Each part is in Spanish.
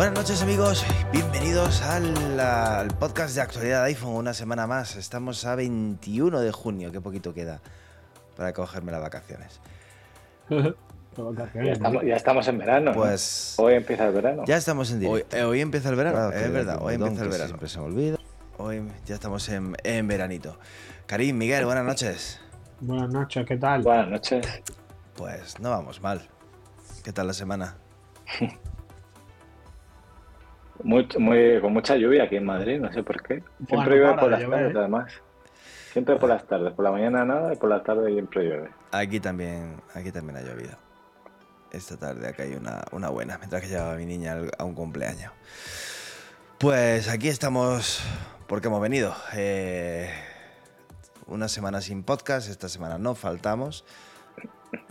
Buenas noches amigos, bienvenidos al, podcast de actualidad de iPhone, una semana más. Estamos a 21 de junio, qué poquito queda para cogerme las vacaciones. Ya estamos, ya estamos en verano. ¿no? Pues Hoy empieza el verano. ya estamos en Hoy, directo. eh, hoy empieza el verano, Claro, es verdad, hoy empieza el verano. Siempre se me olvida. Hoy ya estamos en, en veranito. Karim, Miguel, buenas noches. Buenas noches, ¿qué tal? Buenas noches. Pues no vamos mal. ¿Qué tal la semana? Muy, muy, con mucha lluvia aquí en Madrid, no sé por qué. Siempre Bueno, llueve por las llover, tardes, ¿eh? además. Siempre por las tardes. Por la mañana nada y por la tarde siempre llueve. Aquí también, aquí también ha llovido. Esta tarde acá hay una, una buena, mientras que llevaba a mi niña a un cumpleaños. Pues aquí estamos porque hemos venido. Eh, una semana sin podcast, esta semana no faltamos.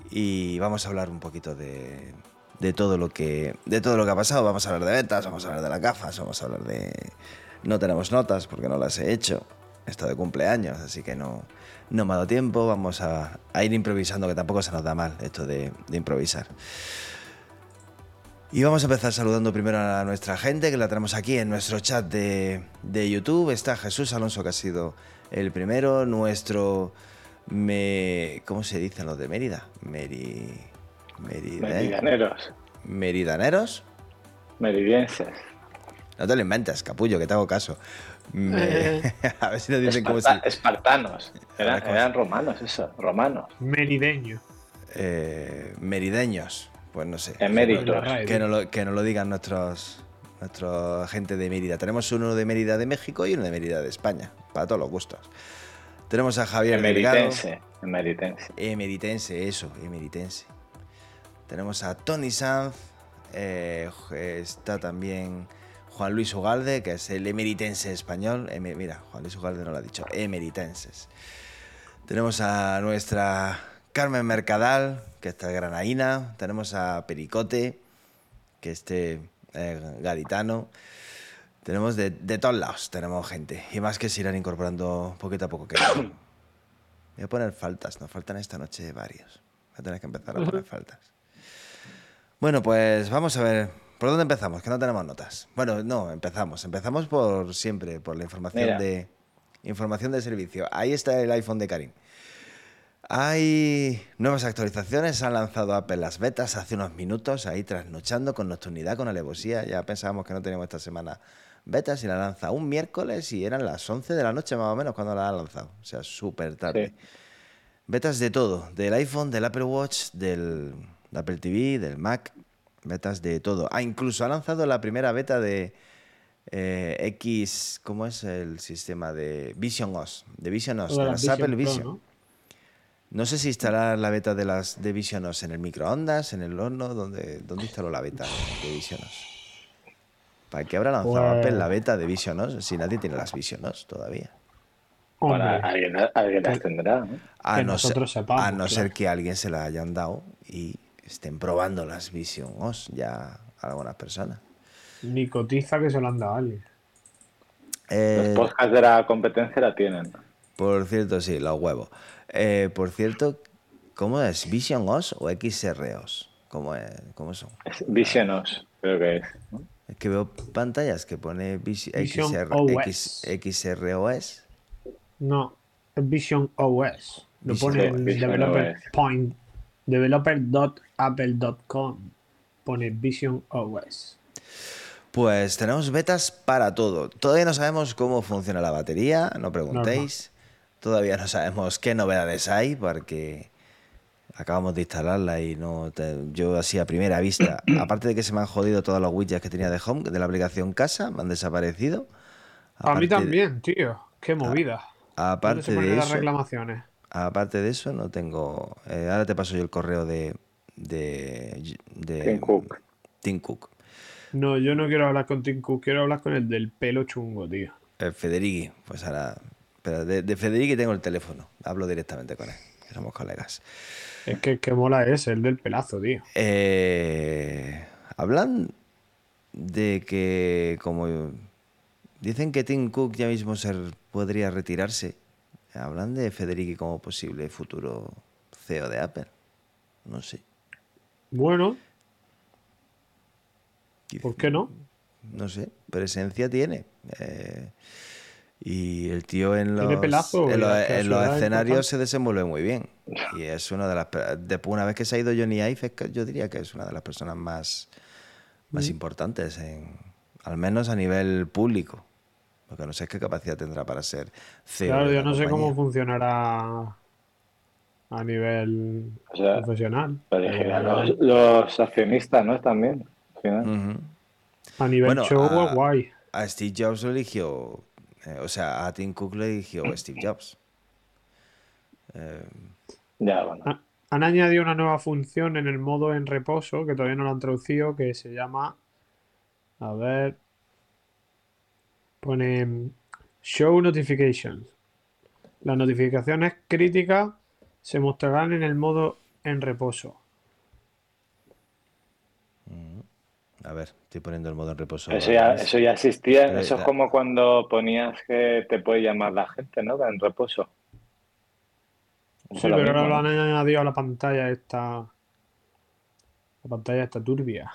Y vamos a hablar un poquito de, de todo lo que de todo lo que ha pasado. Vamos a hablar de betas, vamos a hablar de las gafas, vamos a hablar de. No tenemos notas porque no las he hecho. Estado de cumpleaños, así que no, no me ha dado tiempo. Vamos a, a ir improvisando, que tampoco se nos da mal esto de, de improvisar. Y vamos a empezar saludando primero a nuestra gente, que la tenemos aquí en nuestro chat de, de YouTube. Está Jesús Alonso, que ha sido el primero. Nuestro... Me, ¿Cómo se dicen los de Mérida? Meri, Merida- Meridianeros, Meridaneros. meridienses, No te lo inventes, capullo, que te hago caso. Me- a ver si nos dicen cómo espartanos. Eran, Ahora, ¿cómo eran romanos, eso, romanos. Merideño. eh, merideños. Pues no sé. Eméritos. Que no lo, que nos lo digan nuestros, nuestra gente de Mérida. Tenemos uno de Mérida de México y uno de Mérida de España, para todos los gustos. Tenemos a Javier Delgado. Emeritense. Emeritense. Emeritense, eso, emeritense. Tenemos a Tony Sanz. eh, está también Juan Luis Ugalde, que es el emeritense español. Mira, Juan Luis Ugalde no lo ha dicho, emeritenses. Tenemos a nuestra Carmen Mercadal, que está granaína. Tenemos a Pericote, que este eh, gaditano. Tenemos de, de todos lados, tenemos gente. Y más que se irán incorporando poquito a poco. Que Voy a poner faltas, nos faltan esta noche varios. Voy a tener que empezar a poner faltas. Bueno, pues vamos a ver. ¿Por dónde empezamos? Que no tenemos notas. Bueno, no, empezamos. Empezamos por siempre, por la información Mira. de información de servicio. Ahí está el iPhone de Karim. Hay nuevas actualizaciones, han lanzado Apple las betas hace unos minutos, ahí trasnochando con nocturnidad, con alevosía. Ya pensábamos que no teníamos esta semana betas y la lanza un miércoles y eran las 11 de la noche más o menos cuando la han lanzado. O sea, súper tarde. Sí. Betas de todo, del iPhone, del Apple Watch, del Apple TV, del Mac, betas de todo. Ah, incluso ha lanzado la primera beta de eh, X, ¿cómo es el sistema de Vision OS? De Vision OS, de las las Apple Vision Vision. Pro, ¿no? No sé si instalar la beta de las de Vision OS en el microondas, en el horno, ¿dónde, dónde instaló la beta de Vision OS? ¿Para qué habrá lanzado Pues- Apple la beta de Vision OS si nadie tiene las Vision OS todavía? Bueno, Hombre, alguien, alguien las tendrá, ¿no? A Que no, ser, nosotros sepamos, a no claro. ser que alguien se la hayan dado y estén probando las Vision OS ya algunas personas. ni cotiza que se lo han dado a alguien. Eh, Los podcasts de la competencia la tienen. por cierto, sí, los huevos. Eh, por cierto, ¿cómo es? ¿Vision OS o XROS? ¿Cómo, es? ¿Cómo son? Es Visionos, creo que es. ¿no? Es que veo pantallas que pone Vis- Vision XR, OS. X- XROS. No, Vision OS. Lo Vision pone OS, en Vision developer OS. point. Developer.apple.com. Pone Vision OS. Pues tenemos betas para todo. Todavía no sabemos cómo funciona la batería, no preguntéis. Todavía no sabemos qué novedades hay porque acabamos de instalarla y no te- yo así a primera vista, aparte de que se me han jodido todos los widgets que tenía de Home, de la aplicación Casa, me han desaparecido. A mí de- también, tío. Qué movida. ¿Dónde Aparte se de las eso, reclamaciones? Aparte de eso no tengo. eh, ahora te paso yo el correo de de, de Tim Cook. Tim Cook. No, yo no quiero hablar con Tim Cook, quiero hablar con el del pelo chungo, tío. Eh, Federighi, pues ahora. Pero de, de Federighi tengo el teléfono. Hablo directamente con él, que somos colegas. Es que el que mola es el del pelazo, tío. Eh, hablan de que, como dicen que Tim Cook ya mismo se podría retirarse, hablan de Federici como posible futuro CEO de Apple. No sé. Bueno, ¿por qué no? No sé, presencia tiene. Eh, y el tío en los, pelazo, en los, en escenarios se desenvuelve muy bien. Y es una de las. Después, una vez que se ha ido Johnny Ive, yo diría que es una de las personas más, más Mm. importantes, en, al menos a nivel público. Porque no sé qué capacidad tendrá para ser CEO. Claro, yo no sé cómo funcionará a nivel O sea, profesional. Los, los accionistas, ¿no? También. al final. A nivel Bueno, show a- guay. A Steve Jobs lo eligió. eh, o sea, a Tim Cook lo eligió Steve Jobs. Eh, Ya, bueno. Ha- Han añadido una nueva función en el modo en reposo, que todavía no lo han traducido, que se llama. A ver. Pone mm, Show Notifications. Las notificaciones críticas se mostrarán en el modo en reposo. a ver, estoy poniendo el modo en reposo. Eso ya, eso ya existía. Pero Eso es ya- como cuando ponías que te puede llamar la gente, ¿no? En reposo. Sí, pero ahora lo han añadido a la pantalla esta. La pantalla está turbia.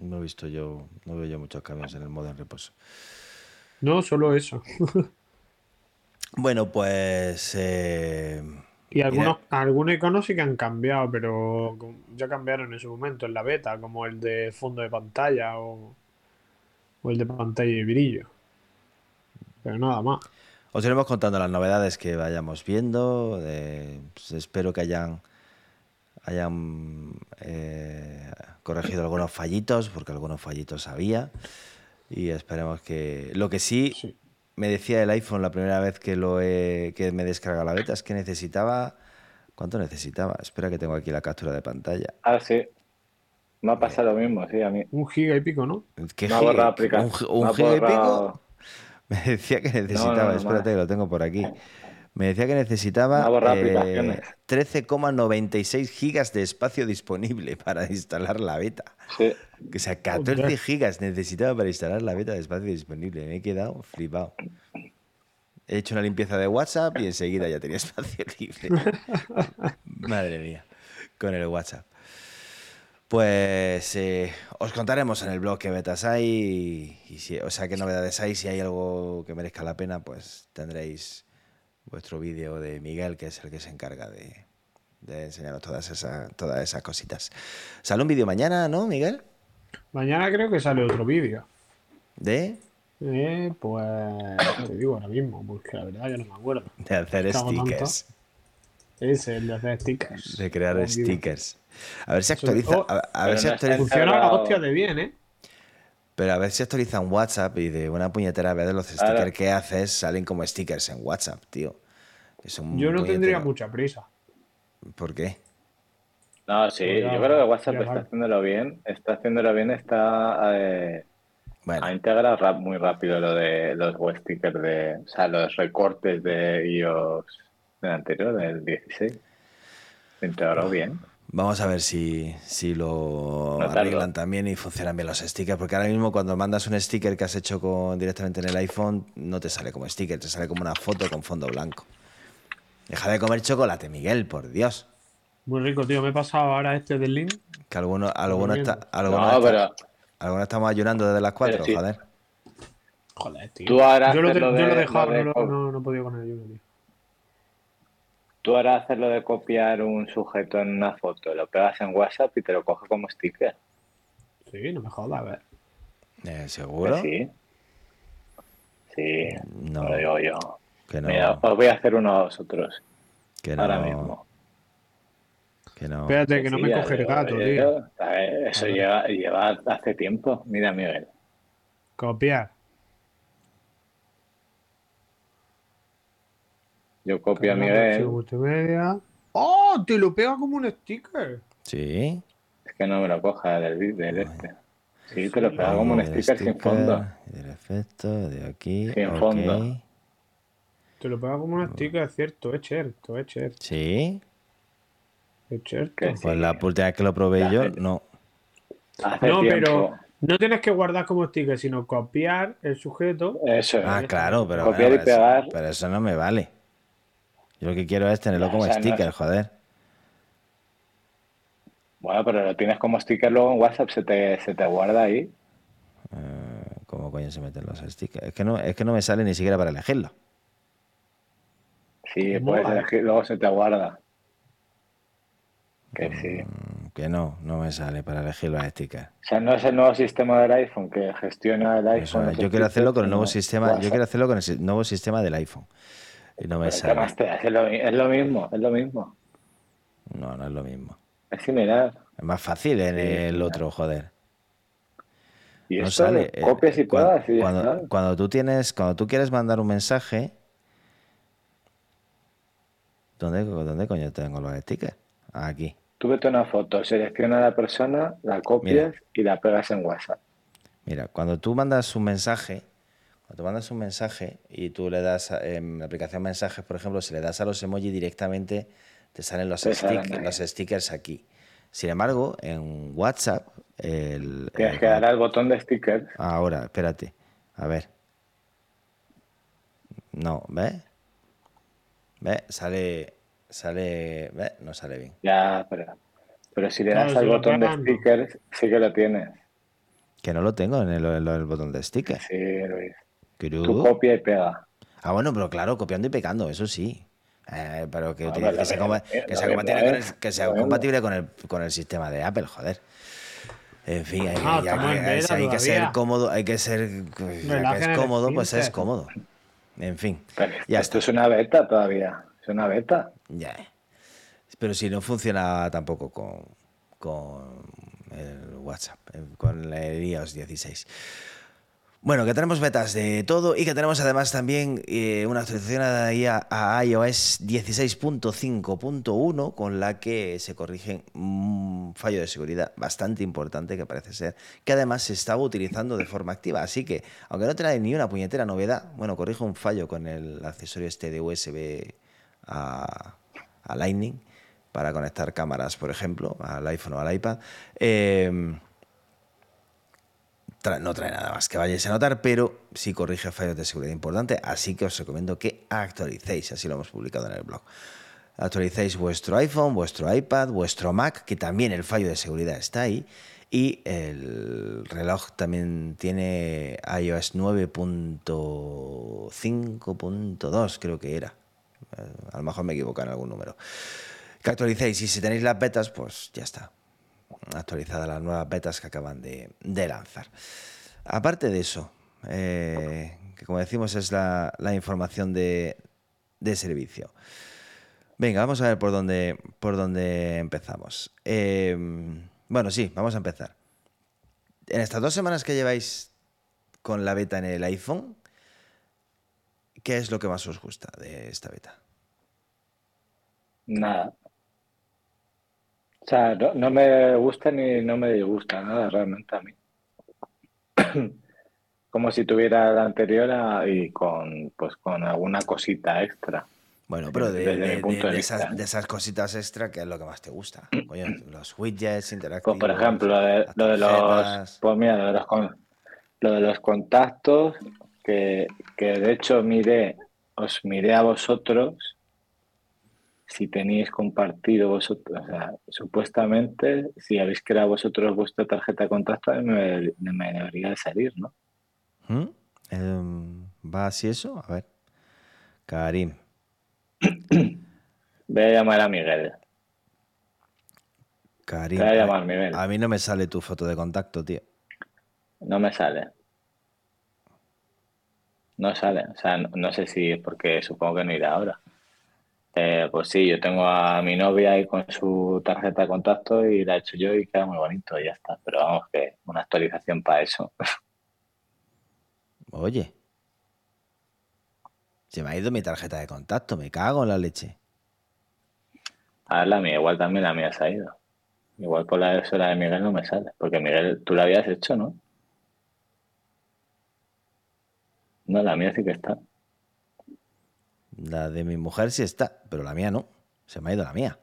No he visto yo, no veo yo muchos cambios en el modo en reposo. No, solo eso. Bueno, pues eh, Y algunos, algunos iconos sí que han cambiado, pero ya cambiaron en su momento en la beta, como el de fondo de pantalla o, o el de pantalla y brillo. Pero nada más. os iremos contando las novedades que vayamos viendo. eh, pues espero que hayan, hayan eh, corregido algunos fallitos, porque algunos fallitos había. Y esperemos que. Lo que sí, Sí. me decía el iPhone la primera vez que lo he, que me descarga la beta es que necesitaba. ¿Cuánto necesitaba? Espera que tengo aquí la captura de pantalla. Ah, sí. Me ha pasado lo mismo, sí, a mí. Un giga y pico, ¿no? ¿Qué Me ha giga? ¿Un, un giga y pico? Me decía que necesitaba, no, no, espérate que lo tengo por aquí. Me decía que necesitaba eh, aplicaciones. 13,96 gigas de espacio disponible para instalar la beta. Sí. O sea, 14 Joder. gigas necesitaba para instalar la beta de espacio disponible. Me he quedado flipado. He hecho una limpieza de WhatsApp y enseguida ya tenía espacio libre. Madre mía, con el WhatsApp. Pues eh, os contaremos en el blog qué betas hay y, si, o sea, qué novedades hay. Si hay algo que merezca la pena, pues tendréis vuestro vídeo de Miguel, que es el que se encarga de, de enseñaros todas esas, todas esas cositas. Sale un vídeo mañana, ¿no, Miguel? Mañana creo que sale otro vídeo. De, Eh, pues te digo ahora mismo, porque la verdad ya no me acuerdo. de hacer stickers. Es el de hacer stickers. De crear stickers. A ver si actualiza. oh, a, a pero ver si actualiza. Funciona la hostia de bien, ¿eh? Pero a ver si actualizan WhatsApp y de una puñetera vez de los Ahora- stickers que haces salen como stickers en WhatsApp, tío. Es un Yo no tendría mucha prisa. ¿Por qué? No, sí, Pues yo creo que WhatsApp está haciéndolo bien. Está haciéndolo bien, está eh, Bueno, ha integrado rap muy rápido lo de los web stickers de, o sea, los recortes de iOS del anterior, del 16. Se integró bien. Vamos a ver si, si lo No tardo. arreglan también y funcionan bien los stickers. Porque ahora mismo cuando mandas un sticker que has hecho con, directamente en el iPhone, no te sale como sticker, te sale como una foto con fondo blanco. Deja de comer chocolate, Miguel, por Dios. Muy rico, tío. Me he pasado ahora este del link. Que algunos alguno bien. está, alguno No, está- pero alguno estamos ayunando desde las 4, sí. joder. Joder, tío. Tú ahora yo lo, yo de- he dejado, lo de no, no, no he podido con el ayuno, tío. Tú ahora haces lo de copiar un sujeto en una foto, lo pegas en WhatsApp y te lo coge como sticker. Sí, no me jodas, a ver. Eh, ¿Seguro? Sí. Sí, No, lo digo yo. que no. Mira, os voy a hacer uno a vosotros que no, ahora mismo. Que no. Espérate, que no Sí, me coge el gato, yo- tío. ver, eso lleva, lleva hace tiempo. Mira, Miguel. Copiar. Yo copio a Miguel. multimedia. ¡Oh! Te lo pega como un sticker. Sí. Es que no me lo coja del, del este. Sí, te lo pega como un sticker sin fondo. El efecto de aquí. Sin fondo. Te lo pega como un sticker, es cierto. Es cierto, es cierto. Sí. Es cierto. Pues sí. la última vez que lo probé La yo, gente- no. Hace No, tiempo. pero no tienes que guardar como sticker, sino copiar el sujeto. Eso es. Ah, claro, pero, Copiar bueno, y pegar. Eso, pero eso no me vale. Yo lo que quiero es tenerlo Ya, como o sea, no sticker, es- joder. Bueno, pero lo tienes como sticker luego en WhatsApp, se te, se te guarda ahí. Eh, ¿Cómo coño se meten los stickers? Es que no, es que no me sale ni siquiera para elegirlo. Sí, puedes elegir, luego se te guarda. Que sí. Mm, Que no, no me sale para elegir los stickers. O sea, no es el nuevo sistema del iPhone que gestiona el iPhone. yo quiero hacerlo con el nuevo sistema. Yo quiero hacerlo con el nuevo sistema del iPhone. Y no me Pero ¿qué sale. Es lo, es lo mismo, es lo mismo. No, no es lo mismo. Es similar. Es más fácil en el otro, joder. Y No eso sale. lo copias y eh, cuando, cuando tú tienes, cuando tú quieres mandar un mensaje, ¿dónde, dónde coño tengo los stickers? Aquí. Tú vete una foto, selecciona a la persona, la copias y la pegas en WhatsApp. Mira, cuando tú mandas un mensaje, cuando mandas un mensaje y tú le das a- en la aplicación mensajes, por ejemplo, si le das a los emojis directamente, te salen los, Te stick- los stickers aquí. Sin embargo, en WhatsApp, el, Tienes el- que darle al botón de stickers. Ahora, espérate. A ver. No, ¿ves? ¿Ves? Sale. Sale. ¿Ves? No sale bien. Ya, pero, pero si le das al botón de stickers, sí que lo tienes. Que no lo tengo en el, en el botón de sticker. Sí, Luis. Tú copia y pega. Ah, bueno, pero claro, copiando y pecando, eso sí. Eh, pero que, Ah, lo que sea, que sea compatible, con el, que sea lo mismo. compatible con el, con el sistema de Apple, joder. En fin, hay, Ah, hay- hay- hay que ser cómodo, hay que ser. ya que Relajen es cómodo, pues es cómodo. En fin, Pero ya esto está. es una beta todavía. Es una beta. Ya. Pero si no funciona tampoco con, con el WhatsApp, eh, con el iOS 16. Bueno, que tenemos betas de todo y que tenemos además también eh, una actualización a, iOS 16.5.1 con la que se corrige un fallo de seguridad bastante importante que parece ser que además se estaba utilizando de forma activa. Así que, aunque no trae ni una puñetera novedad, bueno, corrige un fallo con el accesorio este de USB a, a Lightning para conectar cámaras, por ejemplo, al iPhone o al iPad. Eh, no trae nada más que vayáis a notar, pero sí corrige fallos de seguridad importantes, así que os recomiendo que actualicéis, así lo hemos publicado en el blog. Actualicéis vuestro iPhone, vuestro iPad, vuestro Mac, que también el fallo de seguridad está ahí, y el reloj también tiene iOS 9.5.2, creo que era. Eh, A lo mejor me equivoco en algún número. Que actualicéis y si tenéis las betas, pues ya está actualizadas las nuevas betas que acaban de, lanzar. Aparte de eso, eh, que como decimos es la, información de, de servicio. Venga, vamos a ver por dónde, por dónde empezamos. Eh, bueno, sí, vamos a empezar. En estas dos semanas que lleváis con la beta en el iPhone, ¿qué es lo que más os gusta de esta beta? Nada. O sea, no, no me gusta ni no me disgusta nada realmente a mí. Como si tuviera la anterior a- y con, pues, con alguna cosita extra. Bueno, pero de, de- de- punto de de vista, esas, de esas cositas extra, ¿qué es lo que más te gusta? Coño, los widgets Pues, interactivos. por ejemplo, lo de, las lo de los, pues mira, lo de los, con- lo de los contactos, que, que de hecho miré, os miré a vosotros si tenéis compartido vosotros, o sea, supuestamente, si habéis creado vosotros vuestra tarjeta de contacto, me, me debería de salir, ¿no? ¿Mm? Em, ¿Va así eso? A ver. Karim. Voy a llamar a Miguel. Karim. Voy a llamar, Miguel. A mí no me sale tu foto de contacto, tío. No me sale. No sale. O sea, no, no sé si es porque supongo que no irá ahora. Eh, pues sí, yo tengo a mi novia ahí con su tarjeta de contacto y la he hecho yo y queda muy bonito y ya está. Pero vamos, que una actualización para eso. Oye. Se me ha ido mi tarjeta de contacto, me cago en la leche. A ver, la mía, igual también la mía se ha ido. Igual por la de, la de Miguel no me sale. Porque Miguel, tú la habías hecho, ¿no? No, la mía sí que está. La de mi mujer sí está, pero la mía no. Se me ha ido la mía.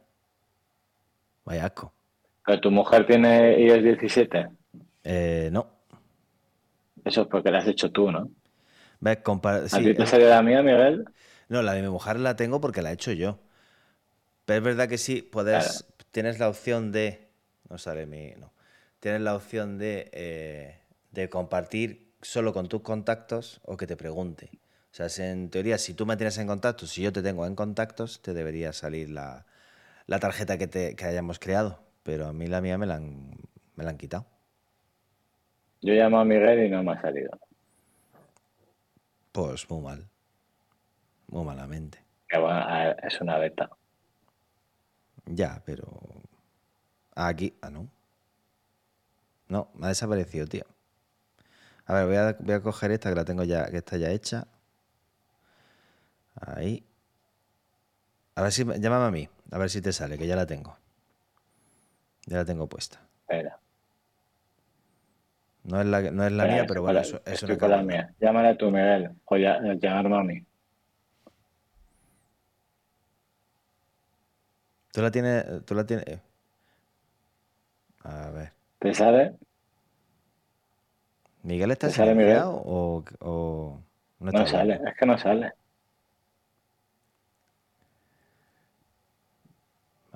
Vaya asco. ¿Pero tu mujer tiene iOS 17? Eh, no. Eso es porque lo has hecho tú, ¿no? ¿Ves? ¿A sí, ti te eh, salió la mía, Miguel? No, la de mi mujer la tengo porque la he hecho yo. Pero es verdad que sí, puedes, tienes la opción de. No sale mi. No. Tienes la opción de, eh, de compartir solo con tus contactos o que te pregunte. O sea, en teoría, si tú me tienes en contactos, si yo te tengo en contactos, te debería salir la, la tarjeta que, te, que hayamos creado. Pero a mí la mía me la han, me la han quitado. Yo llamo a Miguel y no me ha salido. Pues muy mal. Muy malamente. Bueno, es una beta. Ya, pero. Aquí. Ah, no. No, me ha desaparecido, tío. A ver, voy a, voy a coger esta que la tengo ya, que está ya hecha. Ahí. A ver si. me- Llámame a mí. A ver si te sale, que ya la tengo. Ya la tengo puesta. Espera. No es la, no es la espera, mía, pero bueno, la- es, una con la mía. Llámale tú, Miguel. O ya, llamarme a mí. ¿Tú la tienes? ¿Tú la tienes? eh. A ver. ¿Te sale? ¿Miguel está ¿Te sale, Miguel? silenciado o, o no sale. Es que no sale.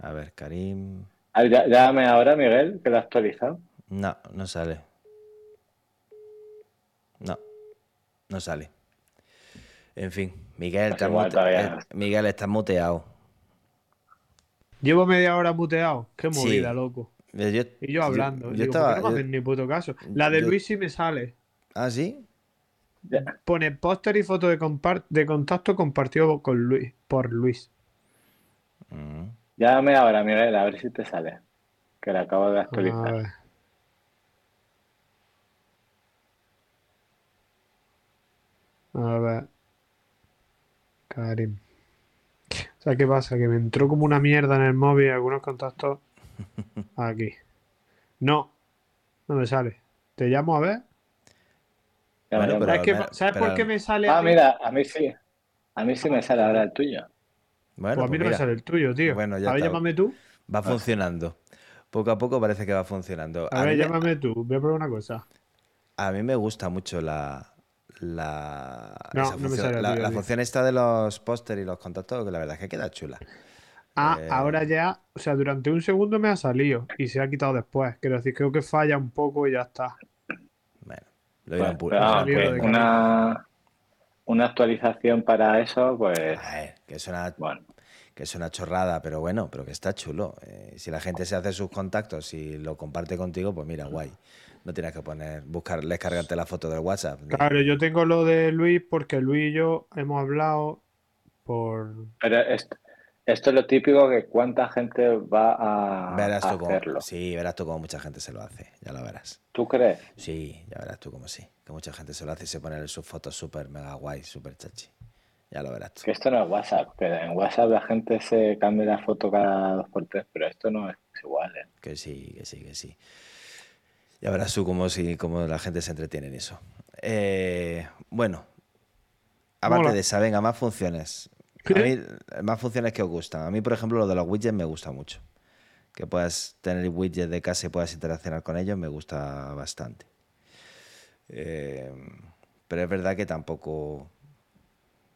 A ver, Karim. Llámame ahora, Miguel, que lo ha actualizado. No, no sale. No, no sale. En fin, Miguel, está igual mute- eh. Miguel está muteado. Llevo media hora muteado. Qué Sí. movida, loco. Eh, Yo, Y yo hablando. Yo, Digo, estaba. ¿por qué no me yo- hacen ni puto caso? La de yo- Luis sí me sale. Ah, sí. Pone póster y foto de contacto compartido con Luis, por Luis. Mm. Llámame ahora, Miguel, a ver si te sale. Que la acabo de A actualizar. ver. A ver. Karim. O sea, ¿qué pasa? Que me entró como una mierda en el móvil algunos contactos aquí. No, no me sale. Te llamo a ver. Bueno, pero- ¿Sabes, qué me- pa- ¿sabes pero- por qué me sale? a Ah, mí? mira, a mí sí. A mí sí me sale ahora el tuyo. Bueno, Pues a mí pues no me sale el tuyo, tío. Bueno, ya a ver, está. llámame tú. va funcionando. Poco a poco parece que va funcionando. A A, ver, me- llámame tú. Voy a probar una cosa. a mí me gusta mucho la. La, No, esa no me función, sale a la, a función esta de los póster y los contactos, que la verdad es que queda chula. Ah, Eh, ahora ya, o sea, durante un segundo me ha salido y se ha quitado después. Quiero decir, creo que falla un poco y ya está. Bueno, lo irán Pues, de puliendo. una, una actualización para eso, pues A ver, que es una bueno. que es una chorrada, pero bueno, pero que está chulo. Eh, si la gente se hace sus contactos y lo comparte contigo, pues mira, guay. No tienes que poner, buscar, descargarte la foto del WhatsApp. Claro, yo tengo lo de Luis porque Luis y yo hemos hablado por... Pero esto, esto es lo típico que cuánta gente va a, verás a tú cómo, hacerlo. sí, verás tú cómo mucha gente se lo hace, ya lo verás. ¿Tú crees? Sí, ya verás tú cómo sí, que mucha gente se lo hace y se pone sus fotos súper mega guay, súper chachi. Ya lo verás tú. Que esto no es WhatsApp, que en WhatsApp la gente se cambia la foto cada dos por tres, pero esto no es igual, ¿eh? Que sí, que sí, que sí. Ya verás tú cómo, sí, cómo la gente se entretiene en eso. Eh, bueno, aparte Mola. de esa, venga, más funciones. A mí, más funciones que os gustan. A mí, por ejemplo, lo de los widgets me gusta mucho. Que puedas tener widgets de casa y puedas interaccionar con ellos, me gusta bastante. Eh, pero es verdad que tampoco,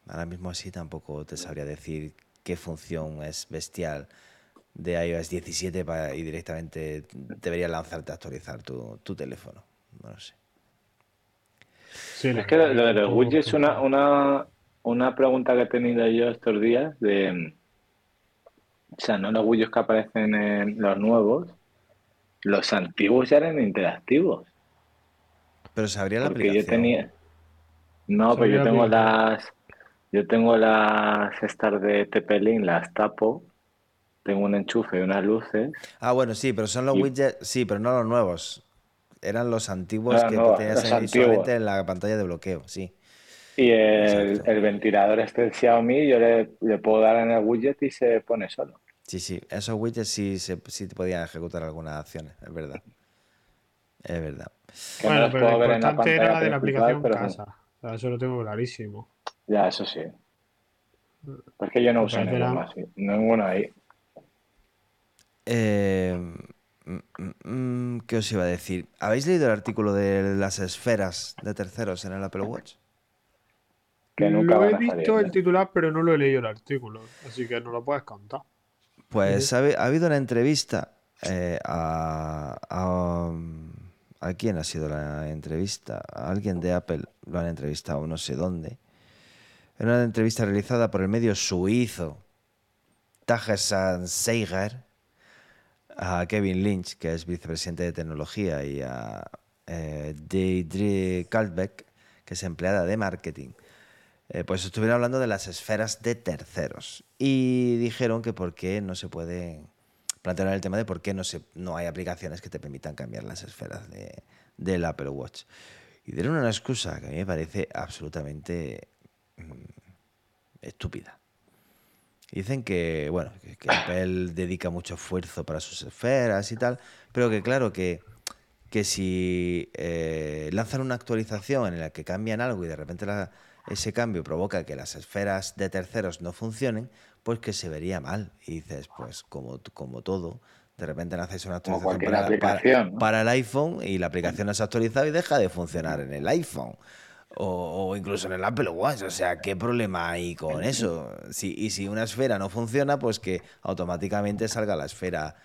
ahora mismo así, tampoco te sabría decir qué función es bestial de iOS 17 para, y directamente deberías lanzarte a actualizar tu, tu teléfono. No lo sé. Sí, Es que lo, de los widgets es una, una, una pregunta que he tenido yo estos días de, o sea, no los widgets que aparecen en los nuevos, los antiguos ya eran interactivos. Pero se abría la Porque yo aplicación. tenía, no, pero yo tengo aplicación. las, yo tengo las estas de TP-Link, las tapo, tengo un enchufe y unas luces, Ah, bueno, sí, pero son los Y- widgets, sí, pero no los nuevos. Eran los antiguos Ah, que no, tenías los ahí antiguos. solamente en la pantalla de bloqueo, sí. y el, el ventilador este de Xiaomi, yo le, le puedo dar en el widget y se pone solo. Sí, sí, esos widgets sí, se, sí te podían ejecutar algunas acciones, es verdad. Es verdad. No Bueno, pero lo puedo ver en la importante era la de la aplicación pero- casa. O sea, eso lo tengo clarísimo. Ya, eso sí. Porque yo no uso la- así, ninguno ahí. Eh, mm, mm, mm, ¿Qué os iba a decir? ¿Habéis leído el artículo de las esferas de terceros en el Apple Watch? Que nunca lo he salir, visto el ¿no? titular, pero no lo he leído el artículo. Así que no lo puedes contar. Pues ha habido una entrevista eh, a, a, um, ¿a quién ha sido la entrevista? A alguien de Apple lo han entrevistado, no sé dónde. Era una entrevista realizada por el medio suizo Tagesan Seiger a Kevin Lynch, que es vicepresidente de tecnología, y a eh, Deidre Kalbeck, que es empleada de marketing. Eh, pues estuvieron hablando de las esferas de terceros y dijeron que por qué no se puede plantear el tema de por qué no, hay aplicaciones que te permitan cambiar las esferas de, del Apple Watch. Y dieron una excusa que a mí me parece absolutamente estúpida. Dicen que, bueno, que, que Apple dedica mucho esfuerzo para sus esferas y tal, pero que claro que, que si eh, lanzan una actualización en la que cambian algo y de repente la- ese cambio provoca que las esferas de terceros no funcionen, pues que se vería mal. Y dices, pues como, como todo, de repente haces una actualización para, para- aplicación, ¿no? para el iPhone y la aplicación no se ha actualizado y deja de funcionar en el iPhone. O, incluso en el Apple Watch. O sea, ¿qué problema hay con eso? Si, y si una esfera no funciona, pues que automáticamente salga la esfera,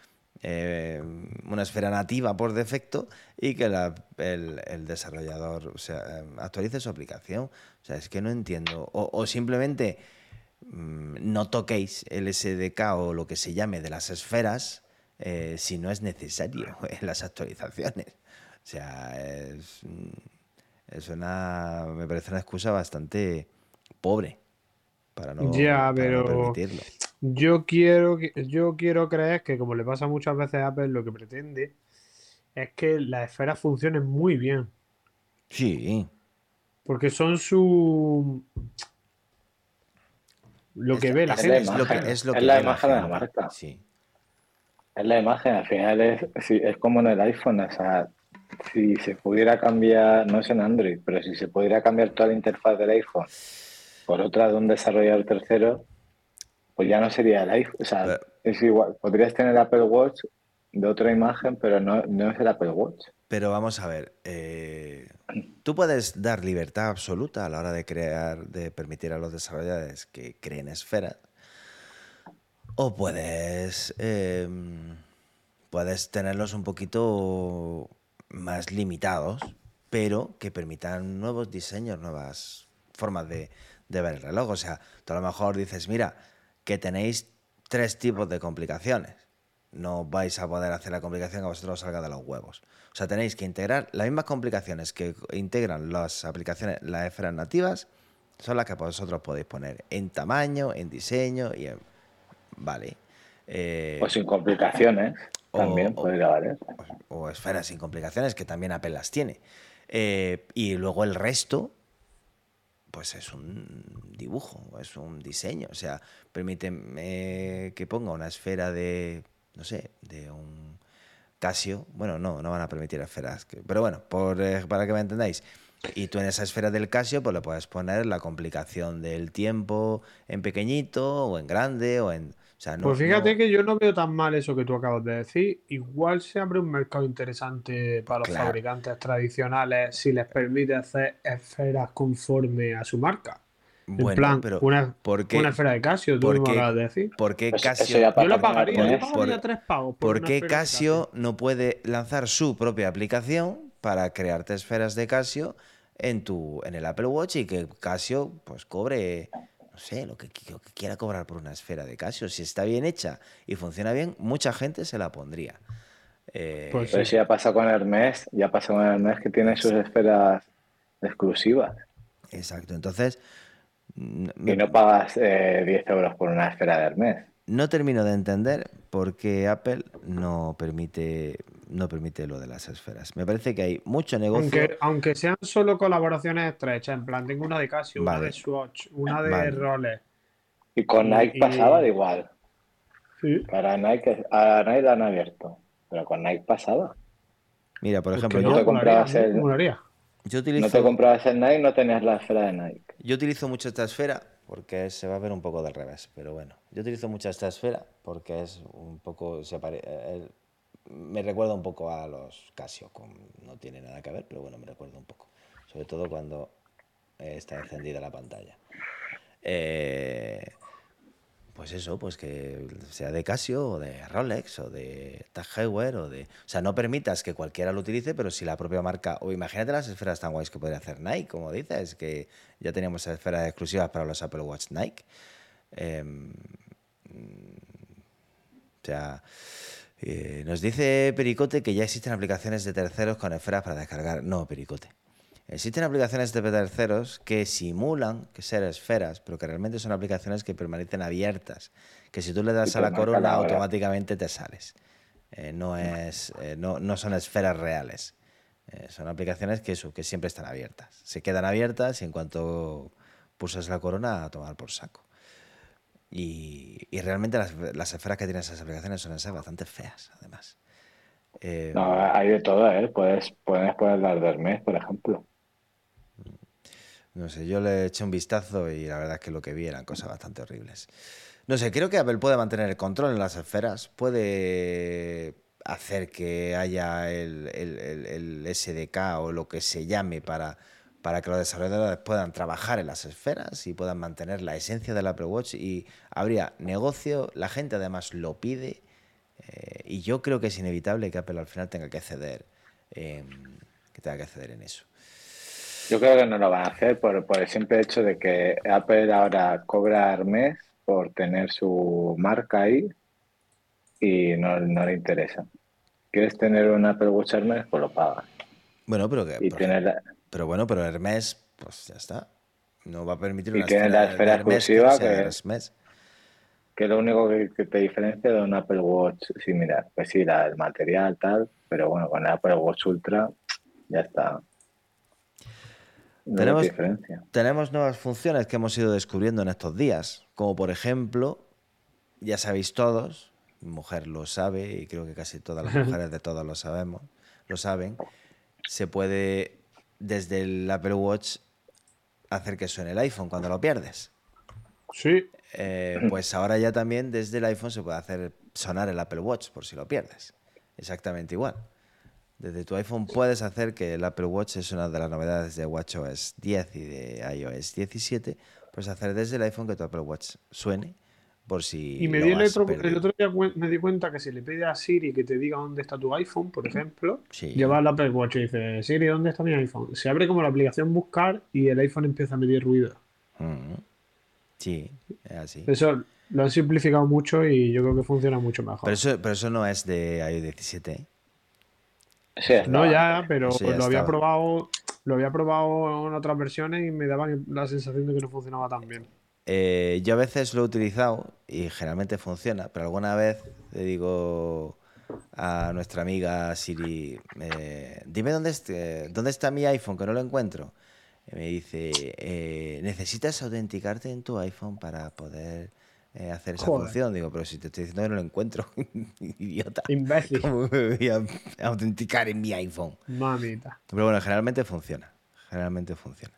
eh, una esfera nativa por defecto y que el, desarrollador eh, actualice su aplicación. O sea, es que no entiendo. O, simplemente mm, no toquéis el SDK o lo que se llame de las esferas eh, si no es necesario en las actualizaciones. O sea, es, es una. Me parece una excusa bastante pobre para no, Ya, para no pero- permitirlo. Yo quiero, que- yo quiero creer que, como le pasa muchas veces a Apple, lo que pretende es que las esferas funcionen muy bien. Sí, Porque son su. Lo que es- ve la es gente. Es lo que, imagen, es lo es que la ve imagen de la marca. Sí. Es la imagen, al final es, sí, es como en el iPhone, o sea, si se pudiera cambiar, no es en Android, pero si se pudiera cambiar toda la interfaz del iPhone por otra de un desarrollador tercero, pues ya no sería el iPhone, o sea, Pero- es igual, podrías tener Apple Watch de otra imagen, pero no, no es el Apple Watch. Pero vamos a ver, eh, tú puedes dar libertad absoluta a la hora de crear, de permitir a los desarrolladores que creen esferas, o puedes, eh, puedes tenerlos un poquito más limitados, pero que permitan nuevos diseños, nuevas formas de, ver el reloj. O sea, tú a lo mejor dices, mira, que tenéis tres tipos de complicaciones. No vais a poder hacer la complicación que a vosotros os salga de los huevos. O sea, tenéis que integrar las mismas complicaciones que integran las aplicaciones, las esferas nativas, son las que vosotros podéis poner en tamaño, en diseño y en... Vale. Eh, O sin complicaciones, también o- valer. o esferas sin complicaciones, que también Apple las tiene. Eh, y luego el resto, pues es un dibujo, es un diseño. O sea, permíteme que ponga una esfera de, no sé, de un Casio. Bueno, no, no van a permitir esferas. Pero bueno, por, eh, para que me entendáis. Y tú en esa esfera del Casio, pues le puedes poner la complicación del tiempo en pequeñito o en grande o en... Sea, no, Pues fíjate no- que yo no veo tan mal eso que tú acabas de decir. Igual se abre un mercado interesante para los Claro. fabricantes tradicionales si les permite hacer esferas conforme a su marca. Bueno, en plan, pero una, ¿por qué? una esfera de Casio, tú por mismo qué- acabas de decir. ¿Por qué eso Casio, Yo terminar pagaría, yo esto, pagaría por- tres pagos por ¿por una qué Casio no puede lanzar su propia aplicación para crearte esferas de Casio en tu en el Apple Watch y que Casio pues cobre no sé lo que, lo que quiera cobrar por una esfera de Casio si está bien hecha y funciona bien mucha gente se la pondría. Eh, Pues Pero eso ya pasa con Hermes, ya pasa con Hermes que tiene sus esferas exclusivas. Exacto entonces n- y no pagas eh, 10 euros por una esfera de Hermes. No termino de entender por qué Apple no permite no permite lo de las esferas me parece que hay mucho negocio Aunque, aunque sean solo colaboraciones estrechas, en plan, tengo una de Casio, una de Swatch, una de Vale. Rolex. Y con Nike y- pasaba de igual. Sí. Para Nike, a Nike la han abierto, pero con Nike pasaba. mira por ejemplo que no yo, te comprabas el- No te comprabas el Nike, no tenías la esfera de Nike. Yo utilizo mucho esta esfera porque se va a ver un poco del revés. Pero bueno, yo utilizo mucho esta esfera porque es un poco. Se apare- eh, me recuerda un poco a los Casio. con- no tiene nada que ver, pero bueno, me recuerda un poco. Sobre todo cuando eh, está encendida la pantalla. Eh, pues eso, pues que sea de Casio o de Rolex o de Tag Heuer o de... O sea, no permitas que cualquiera lo utilice, pero si la propia marca... O imagínate las esferas tan guays que podría hacer Nike, como dices, que ya teníamos esferas exclusivas para los Apple Watch Nike. Em, o sea, eh, nos dice Pericote que ya existen aplicaciones de terceros con esferas para descargar. No, Pericote. Existen aplicaciones de terceros que simulan que ser esferas, pero que realmente son aplicaciones que permanecen abiertas. Que si tú le das a la marca corona, la hora. automáticamente te sales. Eh, no, es, eh, no, no son esferas reales. Eh, son aplicaciones que, eso, que siempre están abiertas. Se quedan abiertas y en cuanto pulsas la corona, a tomar por saco. Y, y realmente las, las esferas que tienen esas aplicaciones son esas bastante feas, además. No, hay de todo, ¿eh? Puedes, puedes poner las de Hermes, por ejemplo. No sé, yo le eché un vistazo y la verdad es que lo que vi eran cosas bastante horribles. No sé, creo que Apple puede mantener el control en las esferas, puede hacer que haya el, el- el- SDK o lo que se llame para, para que los desarrolladores puedan trabajar en las esferas y puedan mantener la esencia del Apple Watch y habría negocio, la gente además lo pide eh, y yo creo que es inevitable que Apple al final tenga que ceder, que tenga que ceder en eso. Yo creo que no lo van a hacer por, por el simple hecho de que Apple ahora cobra a Hermes por tener su marca ahí y no, no le interesa. ¿Quieres tener un Apple Watch Hermes? Pues lo pagas. Bueno, pero que Y la- Pero bueno, pero Hermes, pues ya está. No va a permitir Y una tiene la de esfera Hermes exclusiva sea que- Hermes. que lo único que, que te diferencia de un Apple Watch similar. Pues sí, la, el material tal, pero bueno, con el Apple Watch Ultra ya está. No Tenemos-. Tenemos nuevas funciones que hemos ido descubriendo en estos días, como por ejemplo, ya sabéis todos, mi mujer lo sabe y creo que casi todas las mujeres de todos lo sabemos, lo saben, se puede desde el Apple Watch hacer que suene el iPhone cuando lo pierdes. Sí, Eh, pues ahora ya también desde el iPhone se puede hacer sonar el Apple Watch por si lo pierdes. Exactamente igual. Desde tu iPhone puedes hacer que el Apple Watch es una de las novedades de WatchOS 10 y de iOS 17. Puedes hacer desde el iPhone que tu Apple Watch suene por si y me di el otro, el perdido. otro día me di cuenta que si le pide a Siri que te diga dónde está tu iPhone, por ejemplo, Sí. lleva el Apple Watch y dice, Siri, ¿dónde está mi iPhone? Se abre como la aplicación buscar y el iPhone empieza a medir ruido. Mm. Sí, es así. Eso lo han simplificado mucho y yo creo que funciona mucho mejor. Pero eso, pero eso no es de iOS 17. Sí, No, ya, pero ya lo había estaba. probado, lo había probado en otras versiones y me daba la sensación de que no funcionaba tan bien. Eh, yo a veces lo he utilizado y generalmente funciona, pero alguna vez le digo a nuestra amiga Siri, eh, dime dónde, eh, dónde está mi iPhone, que no lo encuentro. Y me dice, eh, necesitas autenticarte en tu iPhone para poder eh, hacer esa Joder. función. Digo, pero si te estoy diciendo que no lo encuentro, idiota. Imbécil. ¿Cómo me voy a autenticar en mi iPhone? Mamita. Pero bueno, generalmente funciona. Generalmente funciona.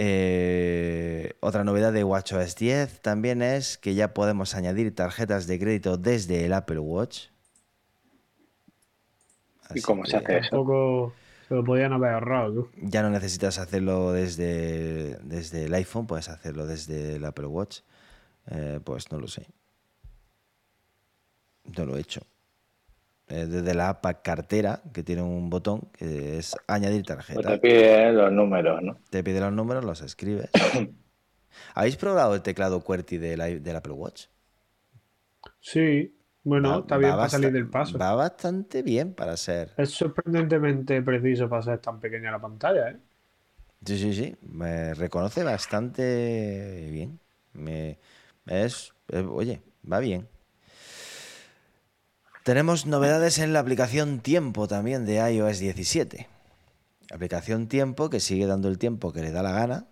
Eh, otra novedad de WatchOS 10 también es que ya podemos añadir tarjetas de crédito desde el Apple Watch. ¿Y cómo se hace eso? Lo podían haber ahorrado, tú. Ya no necesitas hacerlo desde, desde el iPhone, puedes hacerlo desde el Apple Watch. Eh, pues no lo sé. No lo he hecho. Eh, desde la app cartera, que tiene un botón que es añadir Pues tarjeta. te pide los números, ¿no? Te pide los números, los escribes. ¿Habéis probado el teclado QWERTY del, del Apple Watch? Sí, bueno, Va- está bien para salir del paso. Va bastante bien para ser. Es sorprendentemente preciso para ser tan pequeña la pantalla, ¿eh? Sí, sí, sí. Me reconoce bastante bien. Me, es, oye, va bien. Tenemos novedades en la aplicación Tiempo también de iOS 17. Aplicación Tiempo que sigue dando el tiempo que le da la gana,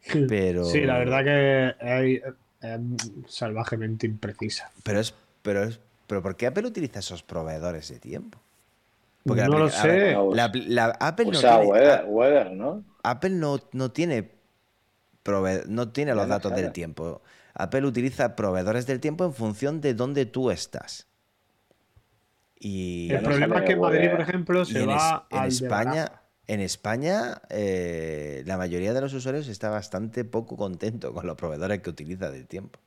pero. Sí, la verdad que es, es salvajemente imprecisa. Pero es, pero es, pero ¿por qué Apple utiliza esos proveedores de tiempo? No lo ver, sé. la la- Apple no O sea, tiene, weather, ¿no? Apple no, no tiene prove- no tiene los datos del tiempo. Apple utiliza proveedores del tiempo en función de dónde tú estás. Y, El no problema es que en Madrid, por ejemplo, se en, es- va en al España, en España eh, la mayoría de los usuarios está bastante poco contento con los proveedores que utiliza del tiempo.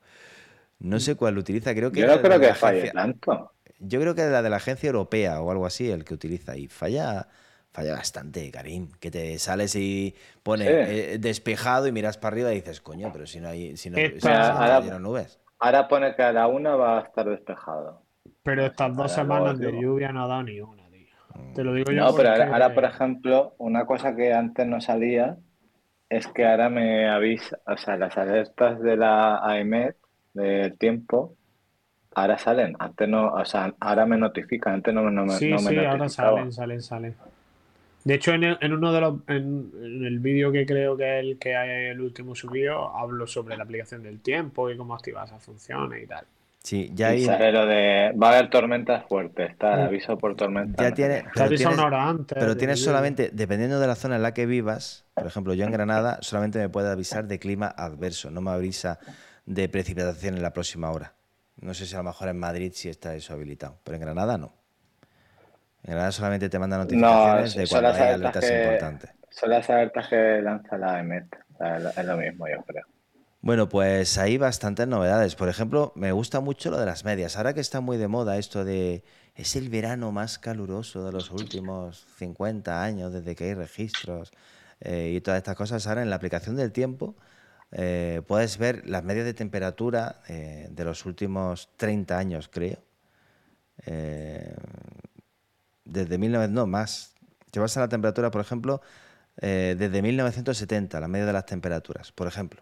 No sé cuál utiliza, creo que Yo no creo que falle agencia- tanto. yo creo que es la de la agencia europea o algo así el que utiliza y falla, falla bastante, Karim. Que te sales y pone Sí. eh, despejado y miras para arriba y dices, coño, pero si no hay, si no, Esta- si- si no Ahora- nubes. Ahora pone que a la una va a estar despejado. Pero estas dos Ahora luego semanas de digo. lluvia no ha dado ni una, tío. Te lo digo yo. No, pero ahora, por ejemplo, una cosa que antes no salía es que ahora me avisa, o sea, las alertas de la AEMET del tiempo, ahora salen. Antes no, o sea, ahora me notifican, antes no, no me, Sí, no me sí, ahora notificaba. salen, salen, salen. De hecho, en, el- en uno de los. En, en el vídeo que creo que es el que hay el último subido, hablo sobre la aplicación del tiempo y cómo activar esas funciones y tal. Sí, ya hay, sale lo de, va a haber tormentas fuertes, está el Mm. aviso por tormenta. ya tiene, pero avisa tienes, una hora antes. pero tienes solamente, dependiendo de la zona en la que vivas, por ejemplo, yo en Granada solamente me puede avisar de clima adverso, no me avisa de precipitación en la próxima hora. No sé si a lo mejor en Madrid sí está eso habilitado, pero en Granada no. En Granada solamente te manda No, notificaciones de cuando hay alertas que, importantes. son las alertas que lanza la Es es lo mismo, yo creo. Bueno, pues hay bastantes novedades. Por ejemplo, me gusta mucho lo de las medias. Ahora que está muy de moda esto de es el verano más caluroso de los últimos 50 años desde que hay registros eh, y todas estas cosas. Ahora en la aplicación del tiempo eh, puedes ver las medias de temperatura eh, de los últimos 30 años, creo. Eh, desde 1900, no más. A la temperatura, por ejemplo, desde 1970, la media de las temperaturas, por ejemplo.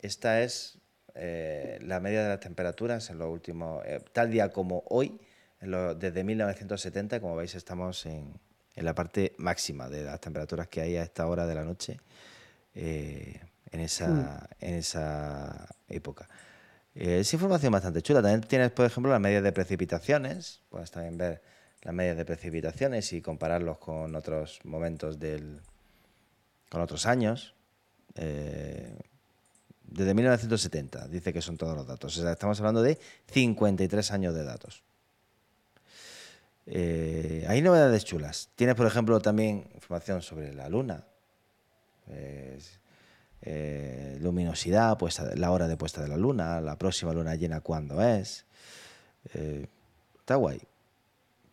Esta es la media de las temperaturas en los últimos, tal día como hoy, en lo- desde 1970, como veis estamos en, en la parte máxima de las temperaturas que hay a esta hora de la noche en, esa, en esa época. Eh, es información bastante chula. También tienes, por ejemplo, las medias de precipitaciones. Puedes también ver las medias de precipitaciones y compararlos con otros momentos del, con otros años. Eh, desde 1970 dice que son todos los datos. O sea, estamos hablando de 53 años de datos. Eh, hay novedades chulas. Tienes, por ejemplo, también información sobre la luna. Eh, luminosidad, puesta de- la hora de puesta de la luna, la próxima luna llena cuándo es. Eh, está guay.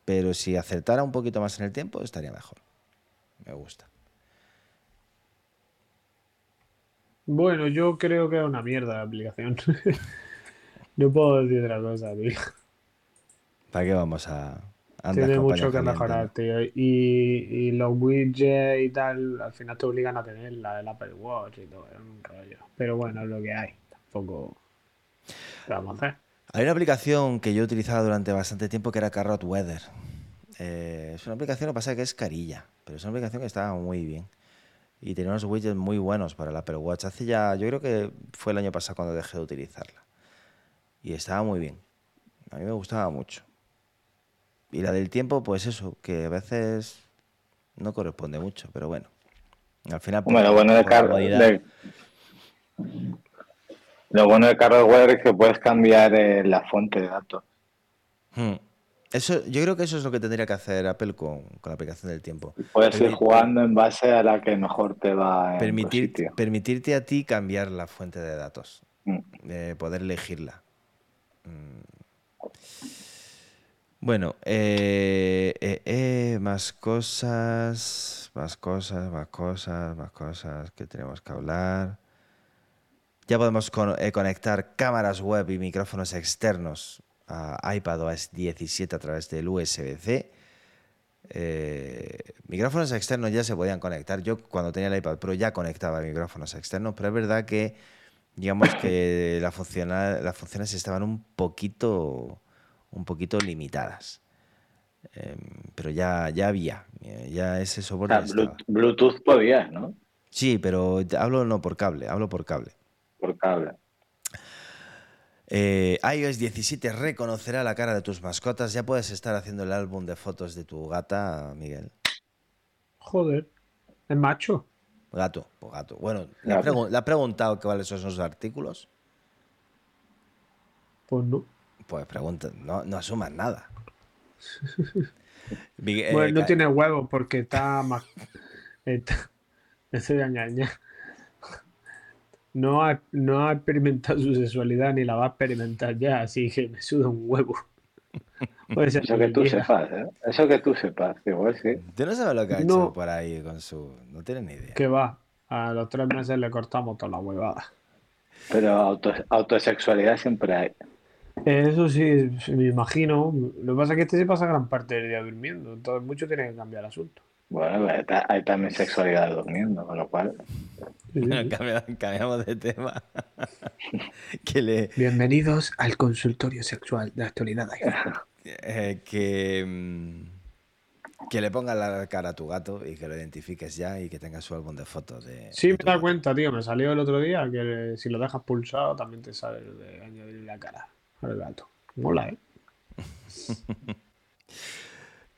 Pero si acertara un poquito más en el tiempo, estaría mejor. Me gusta. Bueno, yo creo que es una mierda la aplicación. no puedo decir otra cosa, tío. ¿Para qué vamos a Tiene mucho que mejorar, tío. Y, y los widgets y tal, al final te obligan a tener la del Apple Watch y todo, es un rollo. Pero bueno, es lo que hay. Tampoco. ¿Qué vamos a hacer? Hay una aplicación que yo he utilizado durante bastante tiempo que era Carrot Weather. Eh, es una aplicación, lo que pasa es que es carilla, pero es una aplicación que estaba muy bien. Y tenía unos widgets muy buenos para el Apple Watch. Hace ya, yo creo que fue el año pasado cuando dejé de utilizarla. Y estaba muy bien. A mí me gustaba mucho. Y la del tiempo, pues eso, que a veces no corresponde mucho, pero bueno. Al final, lo bueno de de, lo bueno de Carro Weather es que puedes cambiar eh, la fuente de datos. Hmm. Eso, yo creo que eso es lo que tendría que hacer Apple con, con la aplicación del tiempo. Puedes ir jugando en base a la que mejor te va en tu Permitir, sitio. permitirte a ti cambiar la fuente de datos, Mm. eh, poder elegirla. Mm. Bueno, eh, eh, eh, más cosas, más cosas, más cosas, más cosas que tenemos que hablar. Ya podemos eh, conectar cámaras web y micrófonos externos a iPadOS 17 a través del USB-C. Micrófonos externos ya se podían conectar. Yo cuando tenía el iPad Pro ya conectaba micrófonos externos, pero es verdad que digamos que las funciones estaban un poquito, un poquito limitadas. Em, pero ya, ya había, eh, ya ese O soporte ya. Bluetooth podías, ¿no? Sí, pero hablo no por cable, hablo por cable. Por cable. Eh, iOS 17 reconocerá la cara de tus mascotas. Ya puedes estar haciendo el álbum de fotos de tu gata, Miguel. Joder. Es macho. Gato, pues gato. Bueno, ¿le has preguntado cuáles son sus artículos? Pues no. Pues pregunta, no, no asumas nada. Miguel- eh, Bueno, no tiene huevos porque está más. Está... Estoy engañado. No ha, no ha experimentado su sexualidad ni la va a experimentar ya, así que me suda un huevo. Puede ser Eso que tú sepas, ¿eh? Eso que tú sepas, igual sí. Tú no sabes lo que ha No. hecho por ahí con su... No tienes ni idea. Que va. A los tres meses le cortamos toda la huevada. Pero auto- autosexualidad siempre hay. Eso sí, me imagino. Lo que pasa es que este se pasa gran parte del día durmiendo, entonces mucho tiene que cambiar el asunto. Bueno, hay ta- hay también sexualidad durmiendo, con lo cual. Bueno, cambiamos, cambiamos de tema. que le... Bienvenidos al consultorio sexual de actualidad. eh, que, mm, que le pongas la cara a tu gato y que lo identifiques ya y que tengas su álbum de fotos de. Sí, de me tu he dado gato. cuenta, tío. Me salió el otro día que si lo dejas pulsado también te sale lo de añadir la cara al gato. Mola, ¿eh?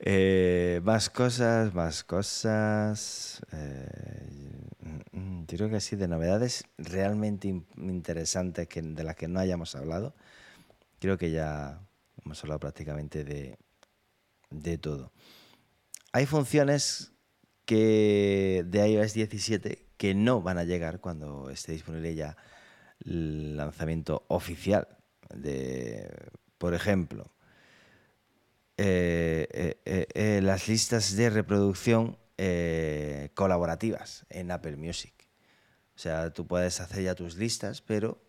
Eh, más cosas, más cosas. eh, mm, creo que sí, de novedades realmente in- interesantes que, de las que no hayamos hablado. Creo que ya hemos hablado prácticamente de, de todo. Hay funciones que de iOS 17 que no van a llegar cuando esté disponible ya el lanzamiento oficial. De, por ejemplo, eh, eh, eh, eh, las listas de reproducción eh, colaborativas en Apple Music. O sea, tú puedes hacer ya tus listas, pero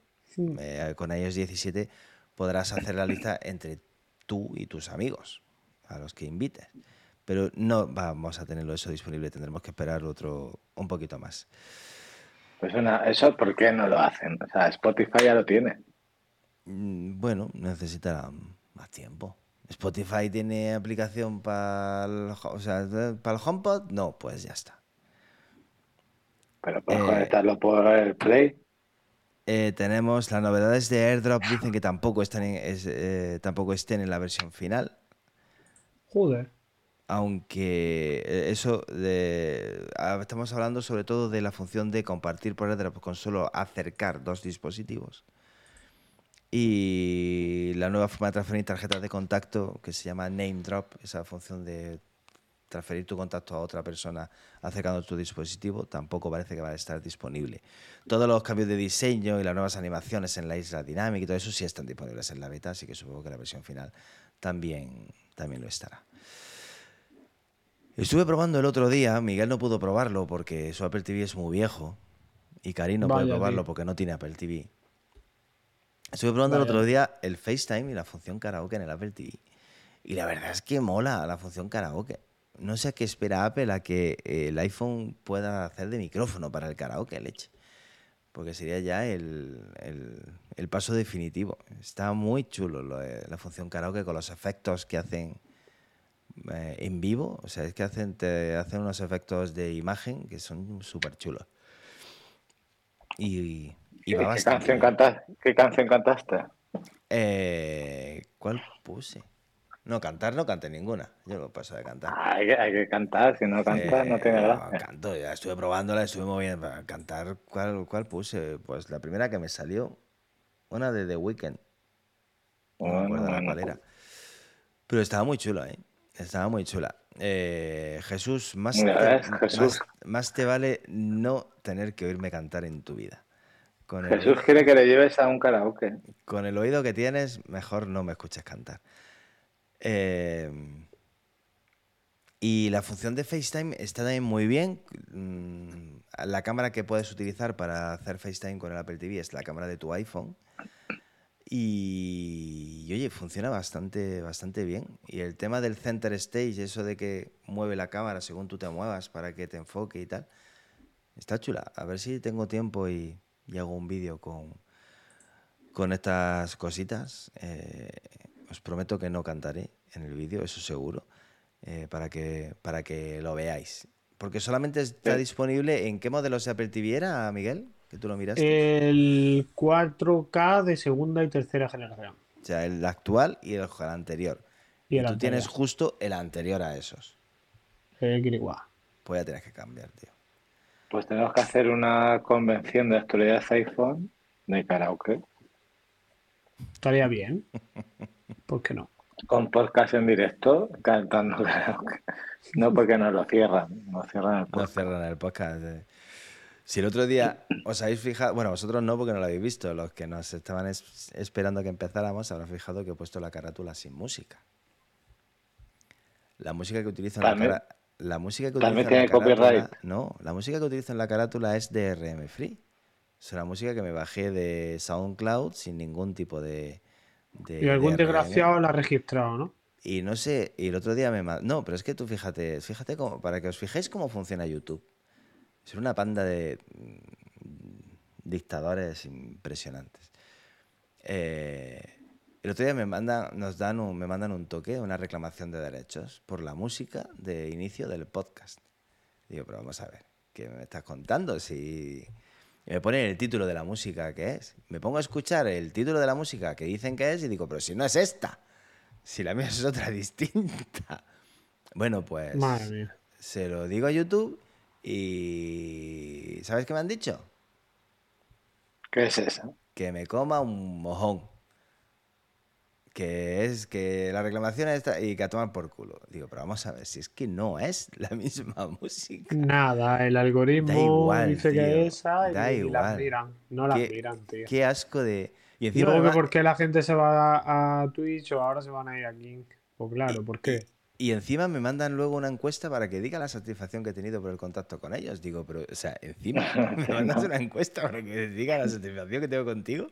eh, con iOS 17 podrás hacer la lista entre tú y tus amigos, a los que invites. Pero no vamos a tenerlo eso disponible, tendremos que esperar otro un poquito más. Pues una, eso, ¿por qué no lo hacen? O sea, Spotify ya lo tiene. Mm, Bueno, necesitará más tiempo. Spotify tiene aplicación para el, ho- o sea, para el HomePod, no, pues ya está. Pero puedes Eh, conectarlo por el Play. Eh, tenemos las novedades de AirDrop, dicen que tampoco están en, es- eh, tampoco estén en la versión final, Joder. aunque eh, eso de, estamos hablando sobre todo de la función de compartir por AirDrop con solo acercar dos dispositivos y la nueva forma de transferir tarjetas de contacto que se llama Name Drop, esa función de transferir tu contacto a otra persona acercando tu dispositivo, tampoco parece que va a estar disponible. Todos los cambios de diseño y las nuevas animaciones en la isla dinámica y todo eso sí están disponibles en la beta, así que supongo que la versión final también, también lo estará. Estuve probando el otro día, Miguel no pudo probarlo porque su Apple TV es muy viejo y Karim no puede probarlo tío. porque no tiene Apple TV. Estuve probando el otro día el FaceTime y la función karaoke en el Apple TV. Y la verdad es que mola la función karaoke. No sé a qué espera Apple a que eh, el iPhone pueda hacer de micrófono para el karaoke, leche. Porque sería ya el, el- el paso definitivo. Está muy chulo lo de la función karaoke con los efectos que hacen eh, en vivo. O sea, es que hacen, te hacen unos efectos de imagen que son súper chulos. Y, y ¿Qué, va qué bastante canción bien. cantas, ¿Qué canción cantaste? Eh, ¿Cuál puse? No, cantar no canté ninguna. Yo no paso de cantar. Ah, Hay que, hay que cantar, si no cantas no Eh, tiene no, gracia. canto, ya estuve probándola, estuve moviendo. para Cantar, ¿cuál, ¿cuál puse? Pues la primera que me salió, una de The Weeknd. No me Bueno, acuerdo ahora bueno. cuál era. Pero estaba muy chula, ¿eh? Estaba muy chula. Eh, Jesús, más Mira, te, ¿ves? Jesús. más- más te vale no tener que oírme cantar en tu vida. Con el, Jesús quiere que le lleves a un karaoke. con el oído que tienes, mejor no me escuches cantar. Eh, y la función de FaceTime está también muy bien. Mm, La cámara que puedes utilizar para hacer FaceTime con el Apple TV es la cámara de tu iPhone. Y, y, oye, funciona bastante, bastante bien. Y el tema del center stage, eso de que mueve la cámara según tú te muevas para que te enfoque y tal, está chula. A ver si tengo tiempo y, y hago un vídeo con, con estas cositas. Eh, os prometo que no cantaré en el vídeo, eso seguro, eh, para, que, para que lo veáis. Porque solamente está Sí. disponible en qué modelos de Apple TV era, Miguel, que tú lo miraste. Eh, El 4K de segunda y tercera generación. O sea, el actual y el anterior. Y Y, el tú tienes justo el anterior a esos. El Kirigua. Pues ya tienes que cambiar, tío. Pues tenemos que hacer una convención de actualidad iPhone de karaoke. Estaría bien. ¿Por qué no? Con podcast en directo, cantando karaoke. No porque nos lo cierran, nos cierran el No podcast. cierran el podcast. eh. Si el otro día os habéis fijado, bueno, vosotros no porque no lo habéis visto, los que nos estaban es- esperando que empezáramos, habrán fijado que he puesto la carátula sin música. La música que utilizo en la cara- la música que también utilizo en la copyright. no, la música que utilizo en la carátula es de RM Free. Es una música que me bajé de SoundCloud sin ningún tipo de, de- Y algún de desgraciado la ha registrado, ¿no? y no sé, y el otro día me... No, pero es que tú fíjate, fíjate cómo, para que os fijéis cómo funciona YouTube. Es una panda de mm, dictadores impresionantes. Eh, el otro día me mandan, nos dan un, me mandan un toque, una reclamación de derechos por la música de inicio del podcast. Digo, pero vamos a ver, ¿qué me estás contando? Si y me ponen el título de la música que es. Me pongo a escuchar el título de la música que dicen que es y digo, pero si no es esta. Si la mía es otra distinta. Bueno, pues Madre mía. se lo digo a YouTube y ¿sabes qué me han dicho? ¿Qué es eso? Que me coma un mojón. Que es que la reclamación está y que a tomar por culo. Digo, pero vamos a ver, si es que no es la misma música. Nada, el algoritmo Da igual, dice tío, que es esa y, da y igual. miran. No Qué- miran, tío. Qué asco de. Y encima. que ma- por qué la gente se va a, a Twitch o ahora se van a ir a King. Pues claro, ¿por qué? Y encima me mandan luego una encuesta para que diga la satisfacción que he tenido por el contacto con ellos. Digo, pero, o sea, encima me mandas una encuesta para que diga la satisfacción que tengo contigo.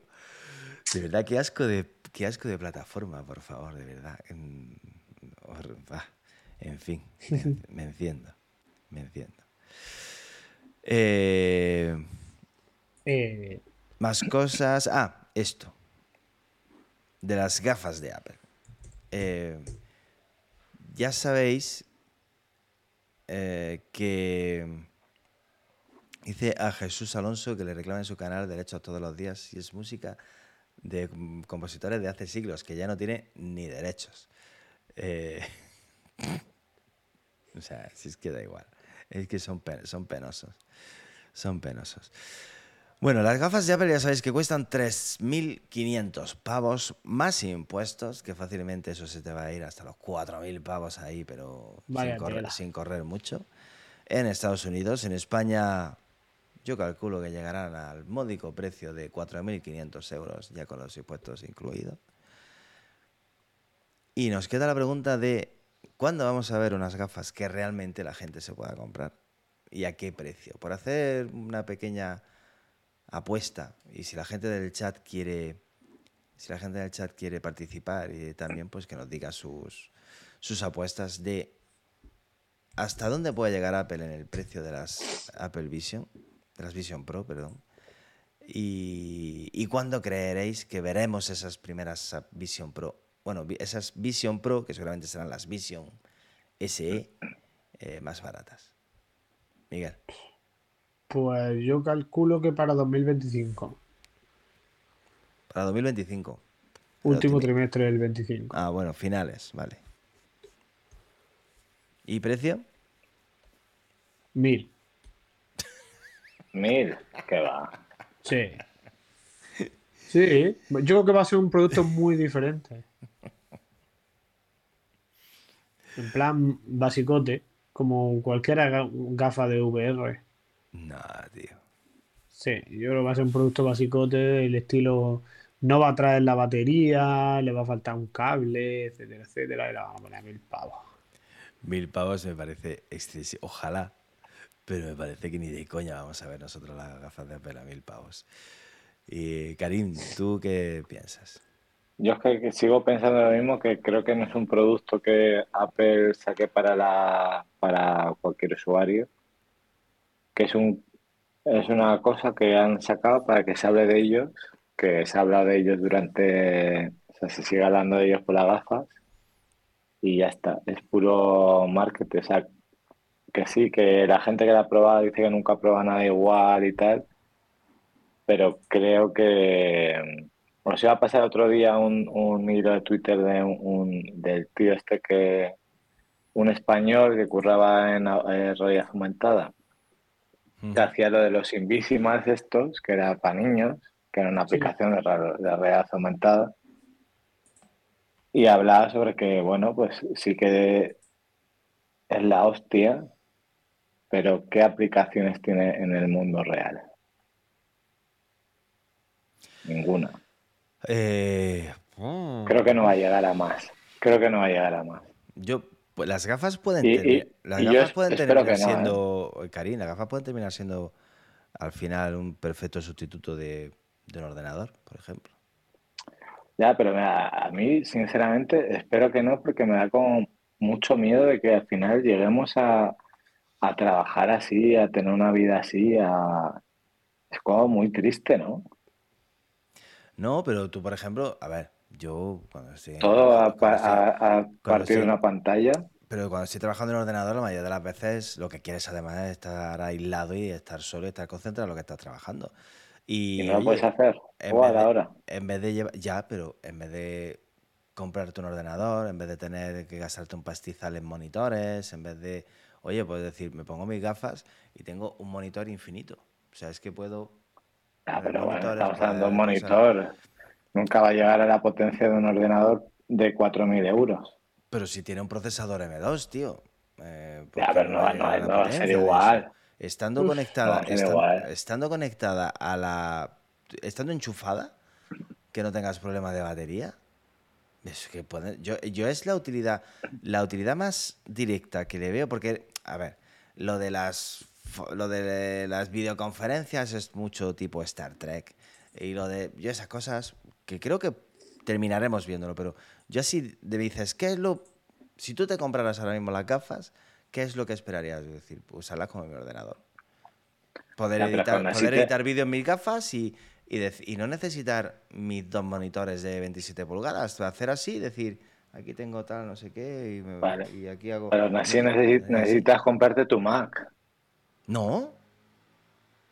De verdad, qué asco de, qué asco de plataforma, por favor, de verdad. En, fin, me, enciendo, me enciendo. Eh, Eh, más cosas. Ah, esto. De las gafas de Apple. Eh, ya sabéis que dice a Jesús Alonso que le reclama en su canal derechos todos los días y es música de mm, compositores de hace siglos que ya no tiene ni derechos. Eh, o sea, si es que da igual. Es que son, son penosos. Son penosos. Bueno, las gafas de Apple ya sabéis que cuestan 3.500 pavos más impuestos, que fácilmente eso se te va a ir hasta los 4.000 pavos ahí, pero sin correr, sin correr mucho. En Estados Unidos, en España, yo calculo que llegarán al módico precio de 4.500 euros, ya con los impuestos incluidos. Y nos queda la pregunta de ¿cuándo vamos a ver unas gafas que realmente la gente se pueda comprar? ¿Y a qué precio? Por hacer una pequeña apuesta y si la gente del chat quiere si la gente del chat quiere participar y también pues que nos diga sus sus apuestas de hasta dónde puede llegar Apple en el precio de las Apple Vision, de las Vision Pro, perdón. Y, y cuándo creeréis que veremos esas primeras Vision Pro, bueno, esas Vision Pro que seguramente serán las Vision SE eh, más baratas. Miguel. pues yo calculo que para 2025. Para 2025. Último trimestre del 25. Ah, bueno, finales, vale. ¿Y precio? Mil. Mil, que va. Sí. Sí, yo creo que va a ser un producto muy diferente. En plan basicote, como cualquier ga- gafa de VR. No, tío. Sí, yo creo que va a ser un producto basicote, el estilo no va a traer la batería, le va a faltar un cable, etcétera, etcétera, y la vamos a poner a mil pavos. Mil pavos me parece excesivo. Ojalá. Pero me parece que ni de coña vamos a ver nosotros las gafas de Apple a mil pavos. Y Karim, ¿tú qué piensas? Yo es que, sigo pensando lo mismo, que creo que no es un producto que Apple saque para la para cualquier usuario, que es un es una cosa que han sacado para que se hable de ellos, que se habla de ellos durante, o sea, se sigue hablando de ellos por las gafas y ya está, es puro marketing, o que sí, que la gente que la ha probado dice que nunca ha probado nada igual y tal, pero creo que os iba a pasar otro día un, un hilo de Twitter de un, un- del tío este que un español que curraba en eh, realidad aumentada te hacía lo de los Invisimas estos, que era para niños, que era una aplicación de, de realidad aumentada. Y hablaba sobre que, bueno, pues sí que es la hostia, pero ¿qué aplicaciones tiene en el mundo real? Ninguna. Eh, Creo que no va a llegar a más. Creo que no va a llegar a más. Yo, pues las gafas pueden, Y- y- las y gafas pueden terminar ¿eh? siendo, Karim, las gafas pueden terminar siendo al final un perfecto sustituto de, de un ordenador, por ejemplo. Ya, pero mira, a mí, sinceramente, espero que no, porque me da como mucho miedo de que al final lleguemos a, a trabajar así, a tener una vida así, a... Es como muy triste, ¿no? No, pero tú, por ejemplo, a ver, yo cuando estoy, Todo a, estoy- partir de una pantalla. pero cuando estoy trabajando en ordenador, la mayoría de las veces lo que quieres además es estar aislado y estar solo y estar concentrado en lo que estás trabajando. Y, Y no lo oye, puedes hacer. en de- ahora. En vez de llevar, ya, pero en vez de comprarte un ordenador, en vez de tener que gastarte un pastizal en monitores, en vez de, oye, puedes decir, me pongo mis gafas y tengo un monitor infinito. O sea, es que puedo... Ah, pero bueno, estamos hablando de un monitor. Nunca va a llegar a la potencia de un ordenador de 4.000 euros. Pero si tiene un procesador M2, tío. eh, ¿por Ya, pero no no- a la no va a ser igual. Estando Uf, conectada, no igual. estando conectada a la. Estando enchufada, que no tengas problemas de batería. Es que puede- yo, yo es la utilidad, la utilidad más directa que le veo, porque, a ver, lo de las lo de las videoconferencias es mucho tipo Star Trek. Y lo de. Yo esas cosas que creo que terminaremos viéndolo, pero yo así me dices, ¿qué es lo. Si tú te compraras ahora mismo las gafas, ¿qué es lo que esperarías? Es decir, usarlas como mi ordenador. Poder editar, poder editar vídeo en mis gafas y, y, no necesitar mis dos monitores de 27 pulgadas. Hacer así, decir, aquí tengo tal, no sé qué, y, me- Vale. y aquí hago. Pero así necesitas comprarte tu Mac. No,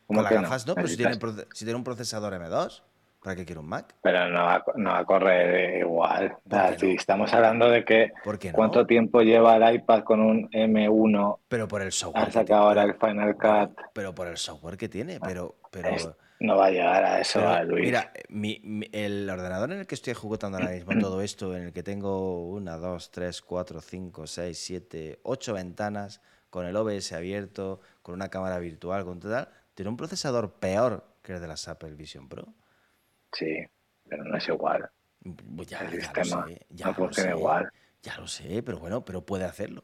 ¿Cómo con las no? gafas no, pero si tiene, si un procesador M2, ¿para qué quiero un Mac? Pero no va, a- no va a correr igual. O sea, ¿Por qué si no? estamos hablando de que cuánto tiempo lleva el iPad con un M1, Pero por el software. ha que ahora el Final Cut, Pero por el software que tiene, pero. pero Es- no va a llegar a eso, Pero, a Luis. Mira, mi- mi- el ordenador en el que estoy ejecutando ahora mismo todo esto, en el que tengo una, dos, tres, cuatro, cinco, seis, siete, ocho ventanas, con el OBS abierto, con una cámara virtual, con tal, tiene un procesador peor que el de las Apple Vision Pro. Sí, pero no es igual. Pues ya, El ya sistema lo sé, ya no lo funciona sé, igual. Ya lo sé, pero bueno, pero puede hacerlo.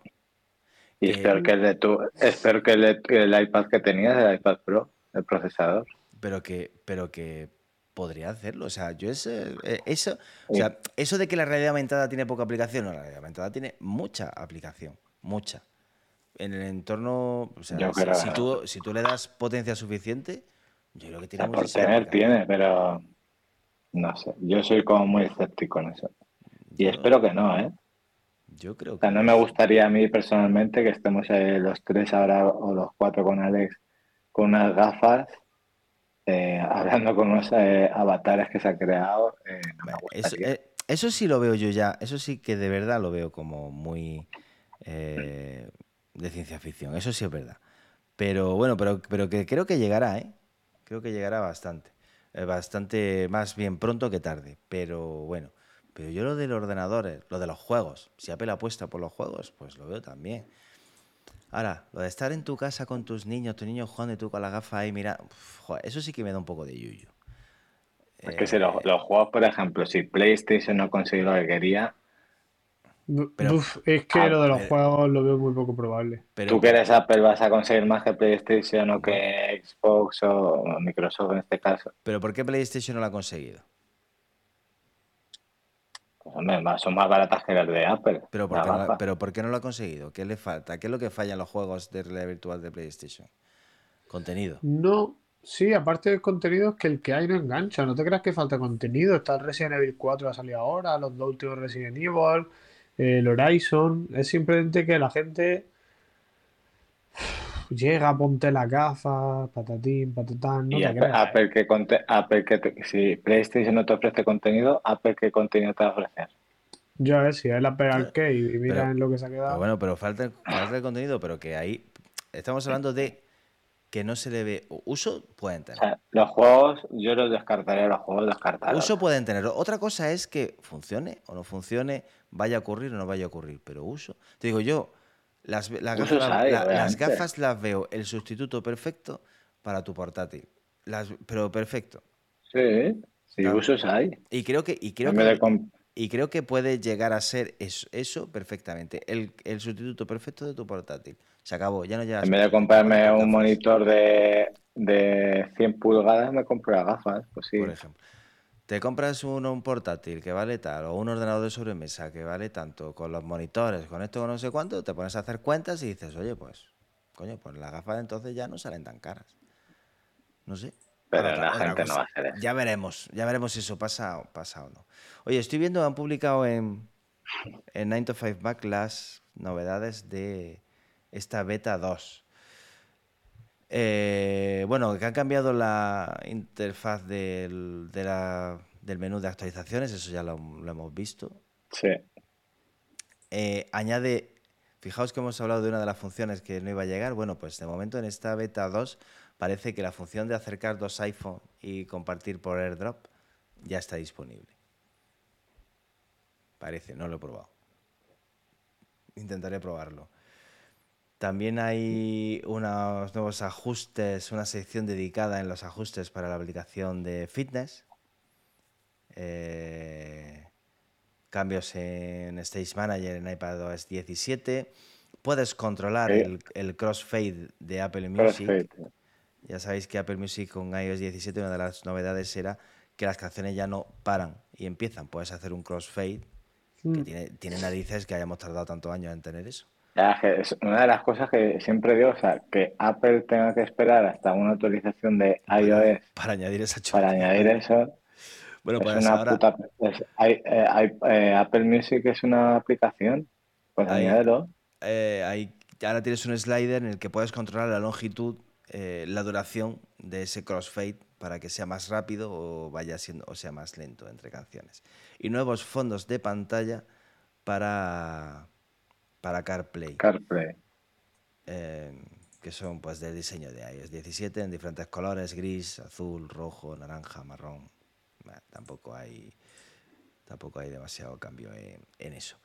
Y Que- es peor que el de tu, es peor que el, el iPad que tenías, el iPad Pro, el procesador. Pero que, pero que podría hacerlo. O sea, yo ese- eh, eso, o sea, eso de que la realidad aumentada tiene poca aplicación, no, la realidad aumentada tiene mucha aplicación, mucha. En el entorno, o sea, si, creo- si tú, si tú le das potencia suficiente, yo creo que O tiene sea, por tener tiene, pero no sé. Yo soy como muy escéptico en eso. Y Yo- espero que no, ¿eh? Yo creo O sea, que no me gustaría a mí personalmente que estemos los tres ahora o los cuatro con Alex con unas gafas eh, hablando con unos eh, avatares que se han creado. eh, no me Eso, eh, eso sí lo veo yo ya, eso sí que de verdad lo veo como muy eh, de ciencia ficción, eso sí es verdad. Pero bueno, pero, pero que creo que llegará, ¿eh? Creo que llegará bastante. Bastante más bien pronto que tarde. Pero bueno, pero yo lo del ordenador, eh, lo de los juegos, si Apple apuesta por los juegos, pues lo veo también. Ahora, lo de estar en tu casa con tus niños, tu niño jugando y tú con la gafa ahí, mira, uf, joder, eso sí que me da un poco de yuyu. Es que si los, los juegos, por ejemplo, si PlayStation no consiguió lo que quería, Pero- Uf, es que Ah, lo de los pero- juegos lo veo muy poco probable. Pero, tú que eres Apple vas a conseguir más que PlayStation o que Xbox o Microsoft en este caso. pero ¿por qué PlayStation no lo ha conseguido? Pues, hombre, son más baratas que las de Apple. Pero ¿por, la qué no, gafa. pero ¿por qué no lo ha conseguido? ¿Qué le falta? ¿Qué es lo que falla en los juegos de realidad virtual de PlayStation? Contenido. No, sí, aparte del contenido es que el que hay no engancha. No te creas que falta contenido. Está el Resident Evil 4 ha salido ahora, los dos últimos Resident Evil, el Horizon. Es simplemente que la gente llega, ponte la gafa, patatín, patatán. No Y te Apple, creas. Apple que conte- Apple que te- si PlayStation no te ofrece contenido, Apple qué contenido te va a ofrecer. Yo a ver si es la pega arcade y mira Pero- en lo que se ha Pero quedado. bueno, pero falta, el- falta el contenido, pero que ahí estamos hablando de que no se le ve uso, pueden O tener. sea, los juegos, yo los descartaría, los juegos descartados. Uso pueden tener. Otra cosa es que funcione o no funcione, vaya a ocurrir o no vaya a ocurrir. Pero uso. Te digo yo, las, la- las gafas las veo el sustituto perfecto para tu portátil. Las, pero perfecto. Sí, sí, Claro. usos hay. Y creo que, y creo que, y creo que puede llegar a ser eso, eso perfectamente. El, el sustituto perfecto de tu portátil. Se acabó, ya no llegas en vez de comprarme un monitor de, de 100 pulgadas, me compro las gafas. Pues sí. por ejemplo. Te compras un, un portátil que vale tal, o un ordenador de sobremesa que vale tanto, con los monitores, con esto, con no sé cuánto, te pones a hacer cuentas y dices, oye, pues, coño, pues las gafas entonces ya no salen tan caras. No sé. Pero Otra- la otra gente no va a hacer eso. Ya veremos, ya veremos si eso pasa, o- pasa o no. Oye, estoy viendo, han publicado en, en 9 to 5 Mac las novedades de esta beta 2. Eh, bueno, que han cambiado la interfaz del, de la- del menú de actualizaciones, eso ya lo, lo hemos visto. Sí. Eh, añade, fijaos que hemos hablado de una de las funciones que no iba a llegar. Bueno, pues de momento en esta beta 2 parece que la función de acercar dos iPhone y compartir por AirDrop ya está disponible. Parece, no lo he probado. Intentaré probarlo. También hay unos nuevos ajustes, una sección dedicada en los ajustes para la aplicación de fitness. Eh, cambios en Stage Manager en iPadOS 17. Puedes controlar Sí. el, el crossfade de Apple Music. Perfecto. Ya sabéis que Apple Music con iOS 17 una de las novedades era que las canciones ya no paran y empiezan. Puedes hacer un crossfade que Mm. tiene, tiene narices que hayamos tardado tantos años en tener eso. Ya, es una de las cosas que siempre digo, o sea, que Apple tenga que esperar hasta una actualización de iOS Para añadir esa para chulada. añadir eso, Bueno, es pues una ahora puta... es- hay- eh, hay- eh, Apple Music es una aplicación, pues Ahí. añádelo. eh, hay- ahora tienes un slider en el que puedes controlar la longitud, eh, la duración de ese crossfade para que sea más rápido o vaya siendo o sea más lento entre canciones. Y nuevos fondos de pantalla para para CarPlay. CarPlay. eh, que son pues del diseño de iOS 17 en diferentes colores, gris, azul, rojo, naranja, marrón. Bah, tampoco hay tampoco hay demasiado cambio en, en eso.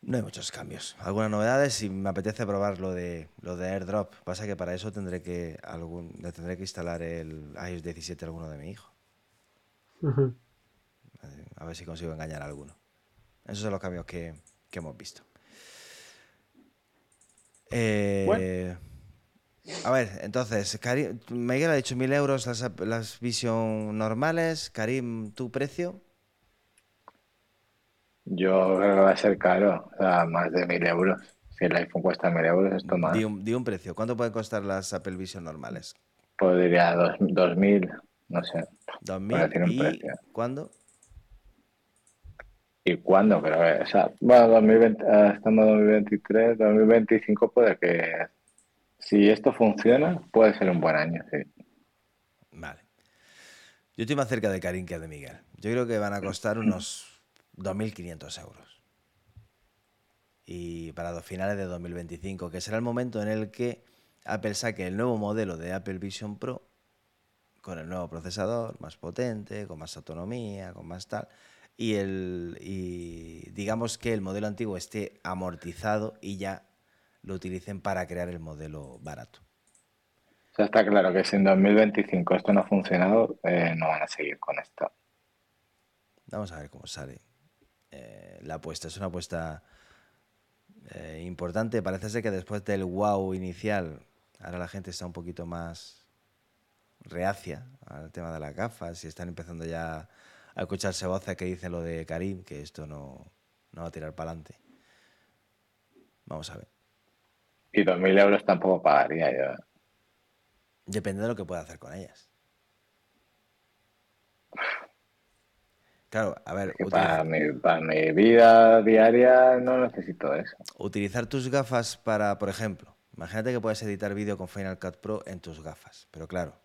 No hay muchos cambios. Algunas novedades y me apetece probar lo de lo de AirDrop. Pasa que para eso tendré que algún tendré que instalar el iOS 17 a alguno de mi hijo. A ver si consigo engañar a alguno. Esos son los cambios que, que hemos visto. Eh, A ver, entonces, Karim, Miguel ha dicho 1000 euros las, las Vision normales. Karim, ¿tu precio? Yo creo que va a ser caro, o sea, más de mil euros. Si el iPhone cuesta mil euros, esto más. Di un, di un precio. ¿Cuánto pueden costar las Apple Vision normales? Podría dos, dos mil, no sé. ¿2000? decir un ¿Y precio. cuándo? ¿Y cuándo? Pero, eh, o sea, bueno, 2020, eh, estamos en 2023, 2025 puede que, si esto funciona, puede ser un buen año. Vale. Yo estoy más cerca de Karim que de Miguel. Yo creo que van a costar unos 2.500 euros. Y para los finales de 2025, que será el momento en el que Apple saque el nuevo modelo de Apple Vision Pro con el nuevo procesador, más potente, con más autonomía, con más tal. Y, el, y digamos que el modelo antiguo esté amortizado y ya lo utilicen para crear el modelo barato. O sea, está claro que si en 2025 esto no ha funcionado, eh, no van a seguir con esto. Vamos a ver cómo sale eh, la apuesta. Es una apuesta eh, importante. Parece ser que después del wow inicial, ahora la gente está un poquito más reacia al tema de las gafas y están empezando ya a escucharse voces que dicen lo de Karim, que esto no, no va a tirar para adelante. Vamos a ver. Y 2.000 euros tampoco pagaría yo. Depende de lo que pueda hacer con ellas. Claro, a ver, Que utiliza- para mi, para mi vida diaria no necesito eso. Utilizar tus gafas para, por ejemplo, imagínate que puedes editar vídeo con Final Cut Pro en tus gafas, pero claro,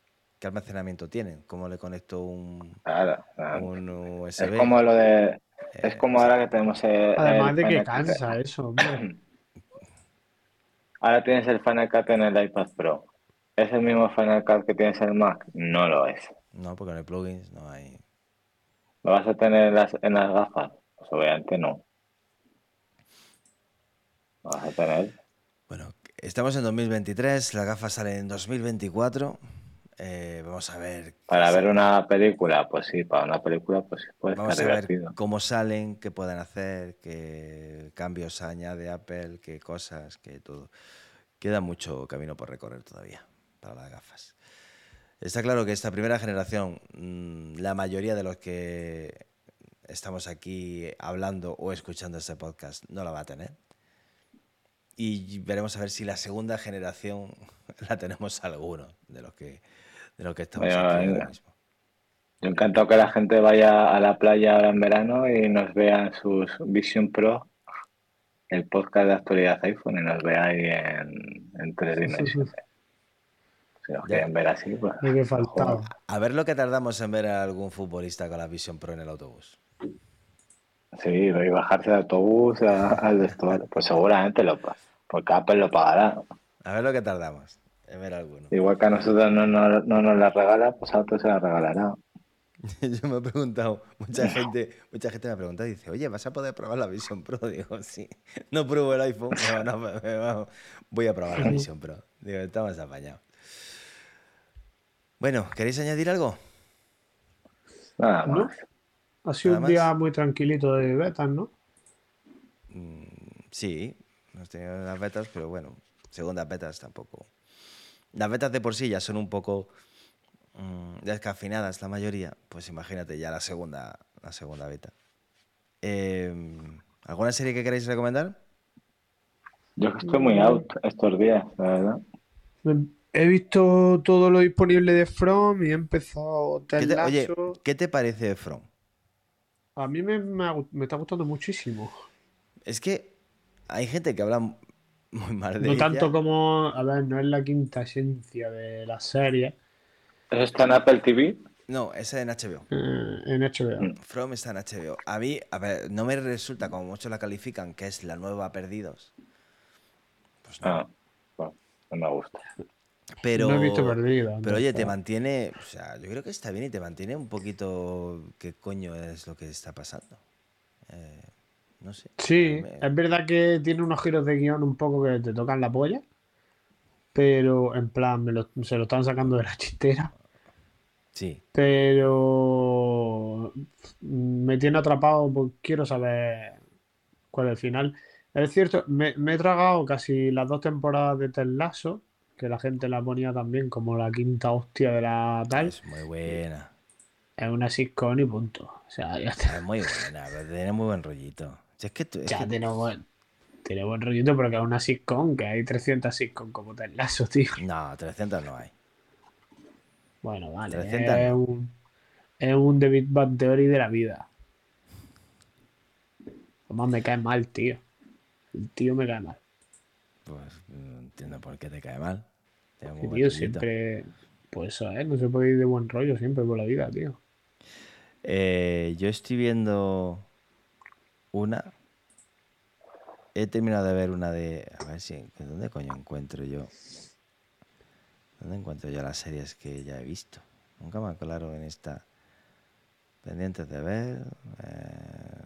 ¿qué almacenamiento tienen? ¿Cómo le conecto un, Claro, claro. un Es USB? como lo de. Eh, Es como ahora que tenemos el. Además el de que cansa eso, hombre. Ahora tienes el Final Cut en el iPad Pro. ¿Es el mismo Final Cut que tienes en el Mac? No lo es. No, porque en el plugins no hay. ¿Lo vas a tener en las, en las gafas? Pues obviamente no. ¿Lo vas a tener? Bueno, estamos en 2023, las gafas salen en 2024. Eh, vamos a ver. Para ver una película, pues sí, para una película, pues sí, puede Vamos a estar ver divertido. cómo salen, qué pueden hacer, qué cambios añade Apple, qué cosas, qué todo. Queda mucho camino por recorrer todavía para las gafas. Está claro que esta primera generación, mm, la mayoría de los que estamos aquí hablando o escuchando este podcast no la va a tener. Y veremos a ver si la segunda generación la tenemos alguno de los que, de los que estamos Venga, aquí ahora mismo. Yo encantado que la gente vaya a la playa ahora en verano y nos vea en sus Vision Pro, el podcast de actualidad iPhone, y nos vea ahí en, en tres dimensiones. Si nos quieren ver así, pues. Lo que faltaba. A ver lo que tardamos en ver a algún futbolista con la Vision Pro en el autobús. Sí, y bajarse de autobús a- al vestuario. Pues seguramente lo porque Apple lo pagará. A ver lo que tardamos alguno. Igual que a nosotros no, no- no nos la regala, pues a otros se la regalará. Yo me he preguntado, mucha gente, mucha gente me ha preguntado y dice, oye, ¿vas a poder probar la Vision Pro? Digo, sí. No pruebo el iPhone, pero no, me- me va- voy a probar la Vision Pro. Digo, estamos apañados. Bueno, ¿queréis añadir algo? Nada ¿No? más. Ha sido Nada un día más. muy tranquilito de betas, ¿no? Mm, sí, hemos tenido las betas, pero bueno, segundas betas tampoco. Las betas de por sí ya son un poco mm, descafinadas la mayoría, pues imagínate ya la segunda, la segunda beta. Em, ¿Alguna serie que queráis recomendar? Yo que estoy muy out estos días, la verdad. He visto todo lo disponible de From y he empezado ¿Qué te- oye. ¿qué te parece From? A mí me está gustando muchísimo. Es que hay gente que habla muy mal de No ella. tanto como, a ver, no es la quinta esencia de la serie ¿Eso está en Apple TV? No, esa en HBO. eh, en HBO. Mm. From está en HBO. A mí, a ver, no me resulta como muchos la califican, que es la nueva Perdidos. Pues no. Ah, bueno, no me gusta. Pero, No he visto Perdidos, Pero oye, te mantiene, o sea, yo creo que está bien y te mantiene un poquito qué coño es lo que está pasando. Eh, no sé. Sí, Me- es verdad que tiene unos giros de guion un poco que te tocan la polla, pero en plan, me lo- se lo están sacando de la chistera, Sí, pero me tiene atrapado, pues quiero saber cuál es el final. Es cierto, me, me he tragado casi las dos temporadas de Ted Lasso, que la gente la ponía también como la quinta hostia de la tal. es muy buena. Es una sitcom y punto. O sea, ya está. Es muy buena, pero tiene muy buen rollito. Es que tú- es Ya que- tiene buen, tiene buen rollito, pero que es una sitcom, que hay 300 sitcom como Ted Lasso, tío. No, 300 no hay. Bueno, vale. 300 Es no. un, es un David Bad Theory de la vida. Además me cae mal, tío. El tío me cae mal. Pues no entiendo por qué te cae mal. Buen tío, siempre. Pues eso, ¿eh? No se puede ir de buen rollo siempre por la vida, tío. Eh, yo estoy viendo una. He terminado de ver una de. A ver si. ¿Dónde coño encuentro yo? ¿Dónde encuentro yo las series que ya he visto? Nunca me aclaro en esta. Pendientes de ver. eh,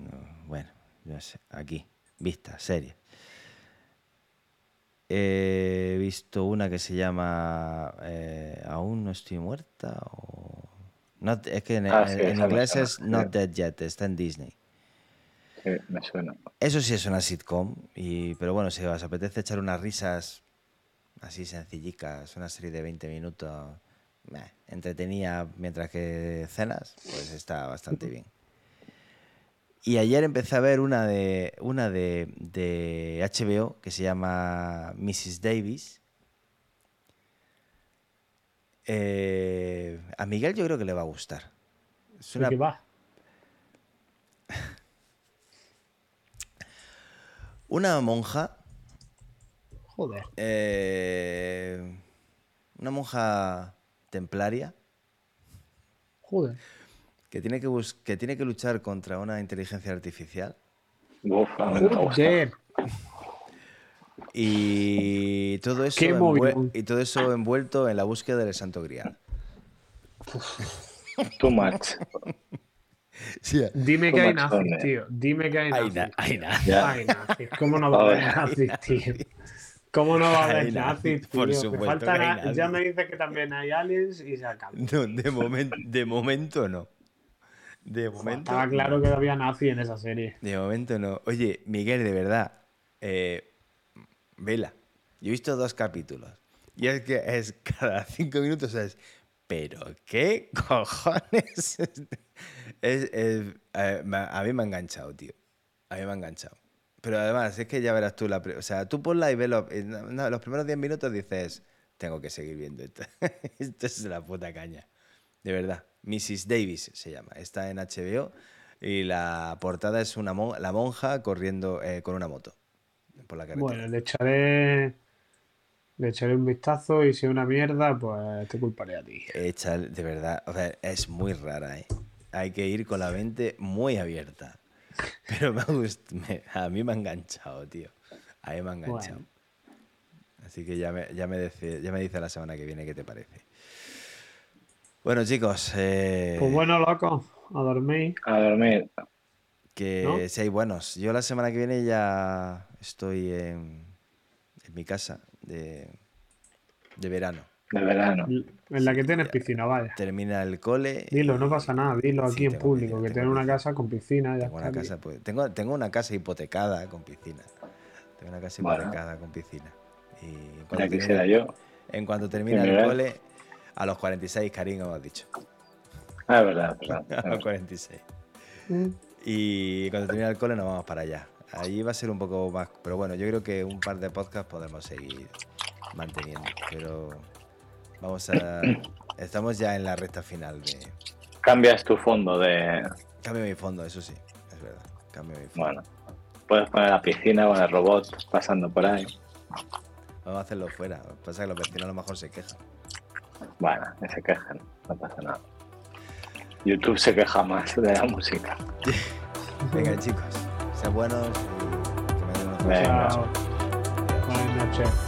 no, bueno, yo sé. Aquí. Vista, serie. He visto una que se llama eh, Aún no estoy muerta o... Not- es que en, Ah, en- sí, en esa me inglés es. Not Dead Yet, está en Disney. Sí, me suena. Eso sí es una sitcom, y, pero bueno, si os apetece echar unas risas así sencillicas, una serie de 20 minutos, meh, entretenida mientras que cenas, pues está bastante bien. Y ayer empecé a ver una de una de, de HBO que se llama Mrs. Davis. Eh, a Miguel yo creo que le va a gustar. Es ¿De una, qué va? Una monja Joder. Eh, una monja templaria Joder. que tiene que, bus- que tiene que luchar contra una inteligencia artificial Uf. Joder. y todo eso, y todo eso envuelto en la búsqueda del Santo Grial. Too much. Dime que hay nazis, tío. Dime que hay Hay, nazis. na- hay. Ya. Hay nazis. ¿Cómo no va a haber nazis, tío? ¿Cómo no va a haber nazis, nazis, tío? por supuesto nazis. Ya me dice que también hay aliens y se acabó. No, de, momen- de momento no. De momento. Estaba claro que había nazis en esa serie. De momento no. Oye, Miguel, de verdad. eh, vela. Yo he visto dos capítulos. Y es que es cada cinco minutos es. ¿Pero qué cojones? Es- es- a mí me ha enganchado, tío. A mí me ha enganchado. Pero además, es que ya verás tú la. O sea, tú ponla y ve los, eh, no, los primeros 10 minutos dices. Tengo que seguir viendo esto. esto es la puta caña. De verdad. Mrs. Davis se llama. Está en HBO. Y la portada es una mon- la monja corriendo eh, con una moto. Por la carretera. Bueno, le echaré. Le echaré un vistazo y si es una mierda, pues te culparé a ti. Hecha, de verdad, o sea, es muy rara, ¿eh? Hay que ir con la mente muy abierta. Pero me a mí me ha enganchado, tío. A mí me ha enganchado. Bueno. Así que ya me, ya, me dice, ya me dice la semana que viene qué te parece. Bueno, chicos, eh, Pues bueno, loco, a dormir. A dormir. que ¿no? seáis buenos. Yo la semana que viene ya estoy en, en mi casa de, de verano. De verano. En la que tienes piscina, vaya. Termina el cole. Dilo, no pasa nada, dilo Sí, aquí en público, piscina, que tengo tienes una casa con piscina, ya Tengo una casa, pues, tengo, tengo una casa hipotecada con piscina. Tengo una casa Bueno. hipotecada con piscina. Y Ya quisiera termine, yo. en cuanto termina el cole, a los 46, Karim, hemos dicho. Ah, es verdad, es verdad. A los 46. Mm. Y cuando termine el cole nos vamos para allá. Allí va a ser un poco más... Pero bueno, yo creo que un par de podcasts podemos seguir manteniendo. Pero vamos a... Estamos ya en la recta final de... Cambias tu fondo de. Cambio mi fondo, eso sí. Es verdad. Cambio mi fondo. Bueno, puedes poner la piscina con el robot pasando por ahí. Vamos a hacerlo fuera. Lo que pasa es que los vecinos a lo mejor se quejan. Bueno, que se quejen, no pasa nada. YouTube se queja más de la música. Venga, chicos. Sean buenos y que me den. Buenas noches.